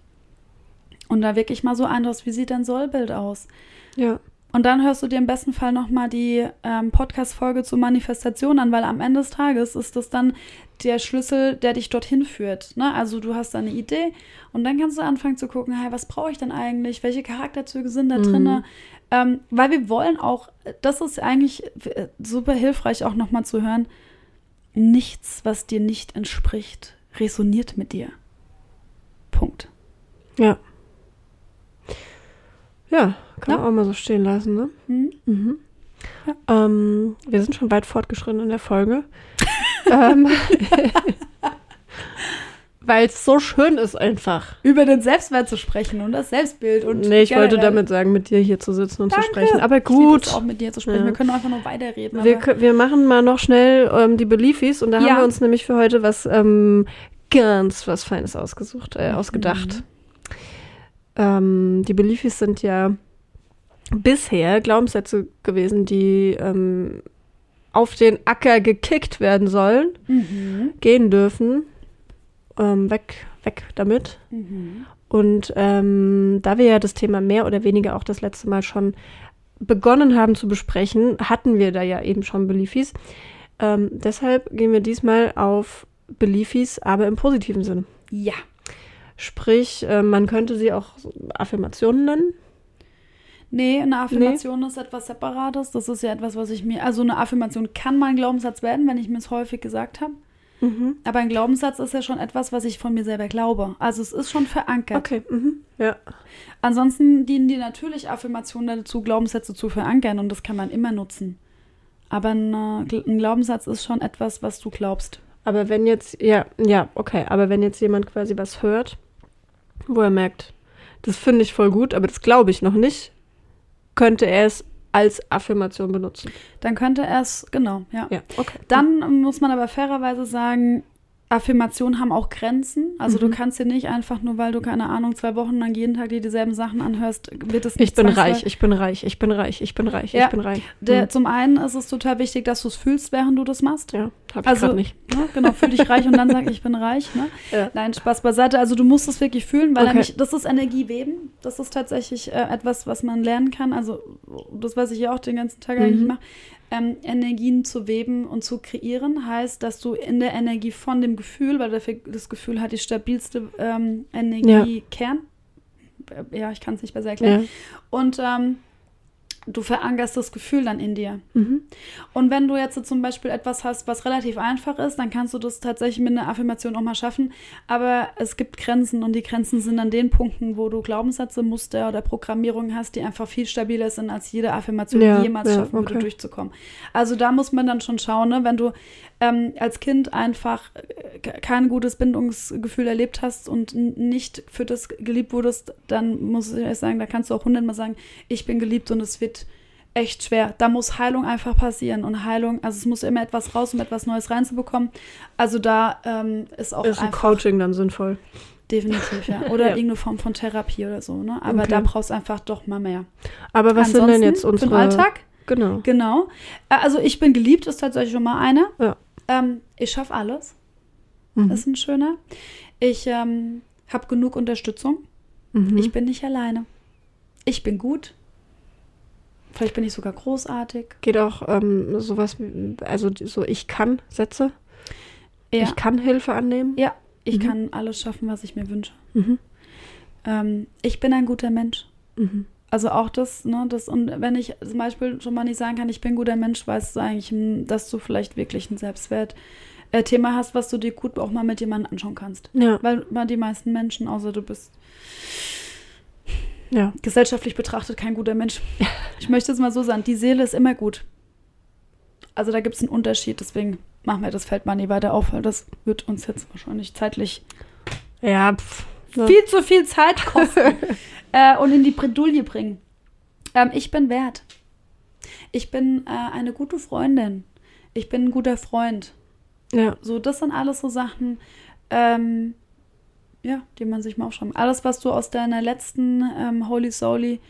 Und da wirklich mal so eindrückst, wie sieht dein Sollbild aus? Ja. Und dann hörst du dir im besten Fall nochmal die ähm, Podcast-Folge zur Manifestation an, weil am Ende des Tages ist das dann der Schlüssel, der dich dorthin führt. Ne? Also du hast da eine Idee und dann kannst du anfangen zu gucken, hey, was brauche ich denn eigentlich? Welche Charakterzüge sind da Mhm. drin? Ähm, weil wir wollen auch, das ist eigentlich äh, super hilfreich auch nochmal zu hören, nichts, was dir nicht entspricht, resoniert mit dir. Punkt. Ja. Ja, kann Ja. man auch mal so stehen lassen, ne? Hm? Mhm. Ähm, wir sind schon weit fortgeschritten in der Folge. ähm, Weil es so schön ist einfach. Über den Selbstwert zu sprechen und das Selbstbild und nee, ich wollte damit sagen, mit dir hier zu sitzen und Danke. zu sprechen. Aber Ich gut. es auch mit dir zu sprechen. Ja. Wir können einfach nur weiterreden. Wir, wir machen mal noch schnell ähm, die Beliefis und da Ja. haben wir uns nämlich für heute was ähm, ganz was Feines ausgesucht, Mhm. äh, ausgedacht. Ähm, die Beliefis sind ja bisher Glaubenssätze gewesen, die ähm, auf den Acker gekickt werden sollen, Mhm. gehen dürfen. Ähm, weg, weg damit. Mhm. Und ähm, da wir ja das Thema mehr oder weniger auch das letzte Mal schon begonnen haben zu besprechen, hatten wir da ja eben schon Beliefis. Ähm, deshalb gehen wir diesmal auf Beliefis, aber im positiven Sinne. Ja. Sprich, äh, man könnte sie auch Affirmationen nennen. Nee, eine Affirmation ist etwas Separates. Das ist ja etwas, was ich mir. Also, eine Affirmation kann mein Glaubenssatz werden, wenn ich mir es häufig gesagt habe. Aber ein Glaubenssatz ist ja schon etwas, was ich von mir selber glaube. Also, es ist schon verankert. Okay, mhm. ja. Ansonsten dienen die natürlich Affirmationen dazu, Glaubenssätze zu verankern und das kann man immer nutzen. Aber ein, äh, ein Glaubenssatz ist schon etwas, was du glaubst. Aber wenn jetzt, ja, ja, okay, aber wenn jetzt jemand quasi was hört, wo er merkt, das finde ich voll gut, aber das glaube ich noch nicht, könnte er es als Affirmation benutzen. Dann könnte er es, genau, ja. Ja, okay. Dann muss man aber fairerweise sagen, Affirmationen haben auch Grenzen. Also Mhm. du kannst dir nicht einfach nur, weil du, keine Ahnung, zwei Wochen lang jeden Tag dir dieselben Sachen anhörst, wird es nicht Ich bin reich, ich bin reich, ich bin reich, ich bin reich, Ja. ich bin reich. Der, Hm. Zum einen ist es total wichtig, dass du es fühlst, während du das machst. Ja, hab ich Also, nicht. Ne? Genau, fühl dich reich und dann sag, ich bin reich. Ne? Ja. Nein, Spaß beiseite. Also du musst es wirklich fühlen, weil Okay. nämlich, das ist Energieweben. Das ist tatsächlich äh, etwas, was man lernen kann. Also das, was ich ja auch den ganzen Tag eigentlich Mhm. mache. Ähm, Energien zu weben und zu kreieren heißt, dass du in der Energie von dem Gefühl, weil dafür das Gefühl hat die stabilste ähm, Energiekern. Äh, Ja, ich kann es nicht besser erklären. Ja. Und ähm, du verankerst das Gefühl dann in dir. Mhm. Und wenn du jetzt zum Beispiel etwas hast, was relativ einfach ist, dann kannst du das tatsächlich mit einer Affirmation auch mal schaffen. Aber es gibt Grenzen und die Grenzen sind an den Punkten, wo du Glaubenssätze, Muster oder Programmierungen hast, die einfach viel stabiler sind, als jede Affirmation Ja, jemals ja, schaffen würde, okay. durchzukommen. Also da muss man dann schon schauen, ne? wenn du ähm, als Kind einfach äh, ke- kein gutes Bindungsgefühl erlebt hast und nicht für das geliebt wurdest, dann muss ich sagen, da kannst du auch hundertmal sagen, ich bin geliebt und es wird echt schwer. Da muss Heilung einfach passieren und Heilung, also es muss immer etwas raus, um etwas Neues reinzubekommen. Also da ähm, ist auch Ist ein einfach Coaching dann sinnvoll. definitiv, ja. Oder Ja. irgendeine Form von Therapie oder so, ne? Aber Okay. da brauchst du einfach doch mal mehr. Aber was sind denn jetzt für den unsere... Alltag? Genau. Genau. Äh, Also ich bin geliebt, ist tatsächlich schon mal eine. Ja. Ähm, ich schaffe alles. Mhm. ist ein schöner. Ich ähm, habe genug Unterstützung. Mhm. Ich bin nicht alleine. Ich bin gut. Vielleicht bin ich sogar großartig. Geht auch ähm, sowas, also so ich kann Sätze. Ja, Ich kann Hilfe annehmen. ja ich Mhm. kann alles schaffen, was ich mir wünsche. Mhm. Ähm, ich bin ein guter Mensch. Also auch das, ne, das, und wenn ich zum Beispiel schon mal nicht sagen kann, ich bin ein guter Mensch, weißt du eigentlich, hm, dass du vielleicht wirklich ein Selbstwert-Thema hast, was du dir gut auch mal mit jemandem anschauen kannst. Ja, Weil, weil die meisten Menschen, außer du bist ja. gesellschaftlich betrachtet kein guter Mensch. Ich möchte es mal so sagen, die Seele ist immer gut. Also da gibt es einen Unterschied, deswegen machen wir das Feld mal nie weiter auf, weil das wird uns jetzt wahrscheinlich zeitlich Ja, pff. Ja. viel zu viel Zeit kosten äh, und in die Bredouille bringen. Ähm, ich bin wert. Ich bin äh, eine gute Freundin. Ich bin ein guter Freund. Ja, So, das sind alles so Sachen, ähm, ja, die man sich mal aufschreiben. Alles, was du aus deiner letzten ähm, Holy Soly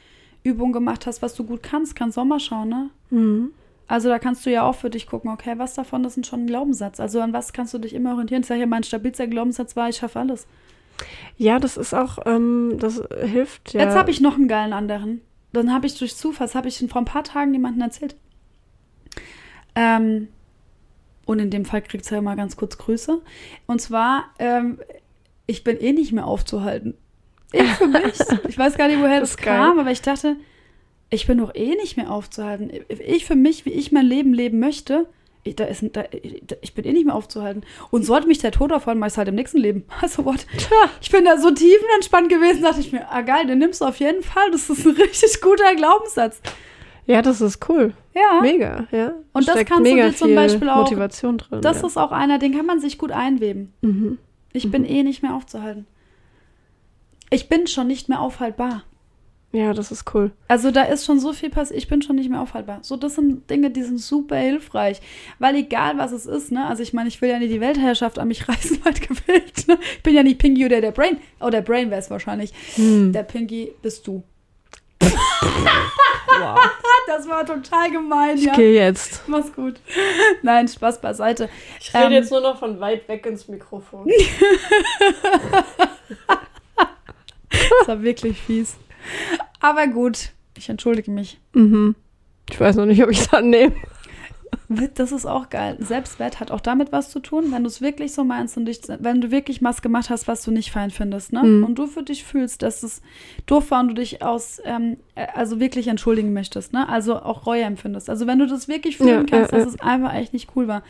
Übung gemacht hast, was du gut kannst, kannst du auch mal schauen, ne? mhm. Also da kannst du ja auch für dich gucken, okay, was davon ist denn schon ein Glaubenssatz? Also an was kannst du dich immer orientieren? Ich sage ja, mein stabilster Glaubenssatz war, ich schaffe alles. Ja das ist auch, ähm, das hilft ja. Jetzt habe ich noch einen geilen anderen. Dann habe ich durch Zufall, das habe ich vor ein paar Tagen jemandem erzählt. Ähm, und in dem Fall kriegt es ja mal ganz kurz Grüße. Und zwar, ähm, ich bin eh nicht mehr aufzuhalten. Ich für mich. Ich weiß gar nicht, woher Das das, kam, aber ich dachte, ich bin doch eh nicht mehr aufzuhalten. Ich für mich, wie ich mein Leben leben möchte, ich, da ist, da, ich bin eh nicht mehr aufzuhalten. Und sollte mich der Tod aufhalten, mach ich halt im nächsten Leben. Also, what? Ich bin da so tiefenentspannt gewesen, dachte ich mir, ah geil, den nimmst du auf jeden Fall. Das ist ein richtig guter Glaubenssatz. Ja, das ist cool. Ja. Mega, ja. Und das Steckt kannst du dir zum Beispiel auch- Motivation drin. Das ja. ist auch einer, den kann man sich gut einweben. Mhm. Ich bin eh nicht mehr aufzuhalten. Ich bin schon nicht mehr aufhaltbar. Ja, das ist cool. Also da ist schon so viel passiert, ich bin schon nicht mehr aufhaltbar. So, das sind Dinge, die sind super hilfreich. Weil egal, was es ist, ne, also ich meine, ich will ja nicht die Weltherrschaft an mich reißen, weit gewillt. Ne? Ich bin ja nicht Pinky oder der Brain. Oh, der Brain wäre es wahrscheinlich. Hm. Der Pinky bist du. war total gemein, Ich ja. gehe jetzt. Mach's gut. Nein, Spaß beiseite. Ich rede jetzt nur noch von weit weg ins Mikrofon. Das war wirklich fies. Aber gut, ich entschuldige mich. mhm. Ich weiß noch nicht, ob ich es annehme. Das ist auch geil. Selbstwert hat auch damit was zu tun, wenn du es wirklich so meinst und dich, wenn du wirklich was gemacht hast, was du nicht fein findest, ne? Mhm. Und du für dich fühlst, dass es doof war und du dich aus, ähm, äh, also wirklich entschuldigen möchtest, ne? Also auch Reue empfindest. Also wenn du das wirklich fühlen Ja, kannst, ja, dass ja. es einfach echt nicht cool war,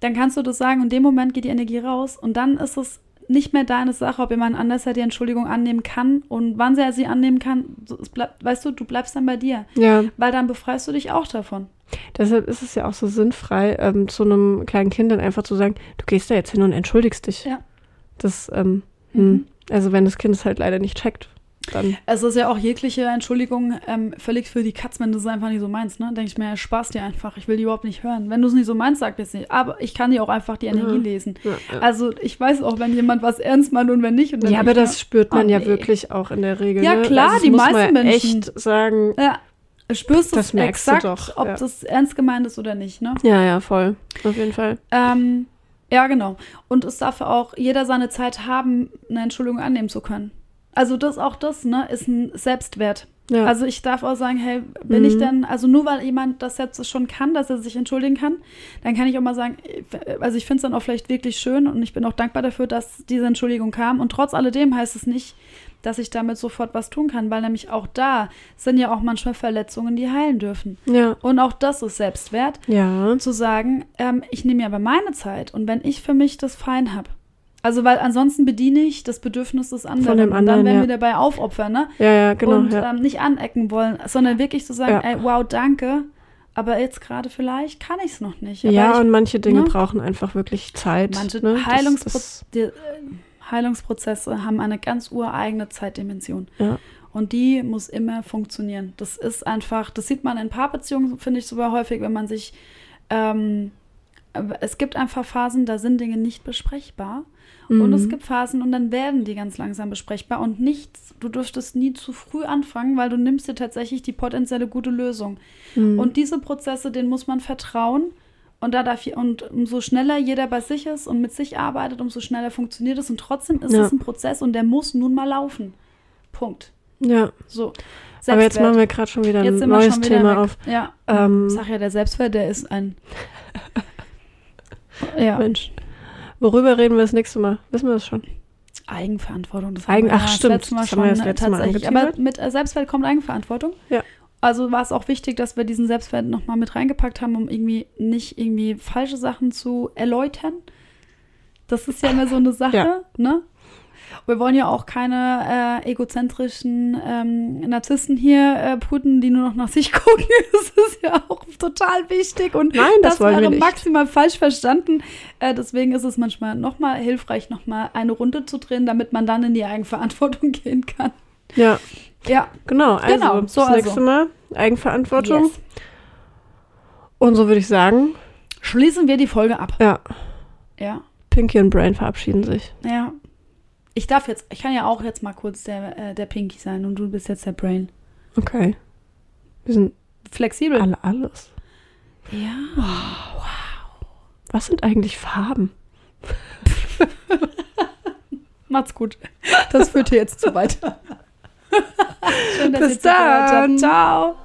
dann kannst du das sagen und in dem Moment geht die Energie raus und dann ist es nicht mehr deine Sache, ob jemand anders die Entschuldigung annehmen kann und wann er sie annehmen kann. Es bleibt, weißt du, du bleibst dann bei dir, Ja, weil dann befreist du dich auch davon. deshalb ist es ja auch so sinnfrei, ähm, zu einem kleinen Kind dann einfach zu sagen, du gehst da jetzt hin und entschuldigst dich. Ja. Das, ähm, Mhm. hm. also wenn das Kind es halt leider nicht checkt, dann. Es ist ja auch jegliche Entschuldigung ähm, völlig für die Katz, wenn du es einfach nicht so meinst, ne? Denke ich mir, ja, Spaß dir einfach. Ich will die überhaupt nicht hören. Wenn du es nicht so meinst, sag jetzt nicht. Aber ich kann dir auch einfach die Energie Mhm. lesen. Ja, ja. Also ich weiß auch, wenn jemand was ernst meint und wenn nicht. Und ja, aber das spürt man Oh, ja nee. wirklich auch in der Regel. Ja, ne? klar, also das die muss meisten man Menschen. echt sagen. Ne? Ja, du spürst Das es merkst du exakt, doch, ob das ernst gemeint ist oder nicht, ne? Ja, ja, voll. Auf jeden Fall. Ähm, ja, genau. Und es darf auch jeder seine Zeit haben, eine Entschuldigung annehmen zu können. Also das auch das, ne, ist ein Selbstwert. Ja. Also ich darf auch sagen, hey, bin Mhm. ich denn, also nur weil jemand das jetzt schon kann, dass er sich entschuldigen kann, dann kann ich auch mal sagen, also ich finde es dann auch vielleicht wirklich schön und ich bin auch dankbar dafür, dass diese Entschuldigung kam. Und trotz alledem heißt es nicht, dass ich damit sofort was tun kann, weil nämlich auch da sind ja auch manchmal Verletzungen, die heilen dürfen. ja. Und auch das ist Selbstwert Ja. zu sagen, ähm, ich nehme mir aber meine Zeit und wenn ich für mich das fein habe. Also, weil ansonsten bediene ich das Bedürfnis des anderen. dem und anderen, dann werden ja. wir dabei aufopfern, ne? Ja, ja, genau. und ja. ähm, nicht anecken wollen, sondern wirklich zu sagen, Ja. ey, wow, danke, aber jetzt gerade vielleicht kann ich es noch nicht. Aber ja, ich, und manche Dinge ne? brauchen einfach wirklich Zeit. manche ne? Das- Heilungspro das- die, äh, Heilungsprozesse haben eine ganz ureigene Zeitdimension. Ja. Und die muss immer funktionieren. Das ist einfach, das sieht man in Paarbeziehungen, finde ich sogar häufig, wenn man sich, ähm, es gibt einfach Phasen, da sind Dinge nicht besprechbar. Und Mhm. es gibt Phasen und dann werden die ganz langsam besprechbar und nichts, du dürftest nie zu früh anfangen, weil du nimmst dir tatsächlich die potenzielle gute Lösung. Mhm. Und diese Prozesse, denen muss man vertrauen. Und da darf und umso schneller jeder bei sich ist und mit sich arbeitet, umso schneller funktioniert es. Und trotzdem ist Ja. es ein Prozess und der muss nun mal laufen. Punkt. ja. So. Aber jetzt Selbstwert. machen wir gerade schon wieder ein neues Thema weg. auf. Ja. Ähm, Sag ja, der Selbstwert, der ist ein. ja. Mensch. Worüber reden wir das nächste Mal? Wissen wir das schon? Eigenverantwortung. Das Eigen- ach, stimmt. Das Mal Das haben wir das äh, letzte Mal. Aber mit äh, Selbstwert kommt Eigenverantwortung. Ja. Also war es auch wichtig, dass wir diesen Selbstwert nochmal mit reingepackt haben, um irgendwie nicht irgendwie falsche Sachen zu erläutern. Das ist ja immer so eine Sache, Ja. ne? Wir wollen ja auch keine äh, egozentrischen ähm, Narzissten hier äh, putten, die nur noch nach sich gucken. Das ist ja auch total wichtig und Nein, das wir wäre maximal falsch verstanden. Äh, deswegen ist es manchmal nochmal hilfreich, nochmal eine Runde zu drehen, damit man dann in die Eigenverantwortung gehen kann. Ja, Ja, genau. Also, Genau, so das also. nächste Mal Eigenverantwortung. yes. Und so würde ich sagen, Schließen wir die Folge ab. ja, Ja, Pinky und Brain verabschieden sich. ja. Ich darf jetzt, ich kann ja auch jetzt mal kurz der, äh, der Pinky sein und du bist jetzt der Brain. Okay. Wir sind Flexibel. alle alles. Ja. Was sind eigentlich Farben? Macht's gut. Das führt hier jetzt zu weit. Schön, dass Bis ihr dann. Ciao.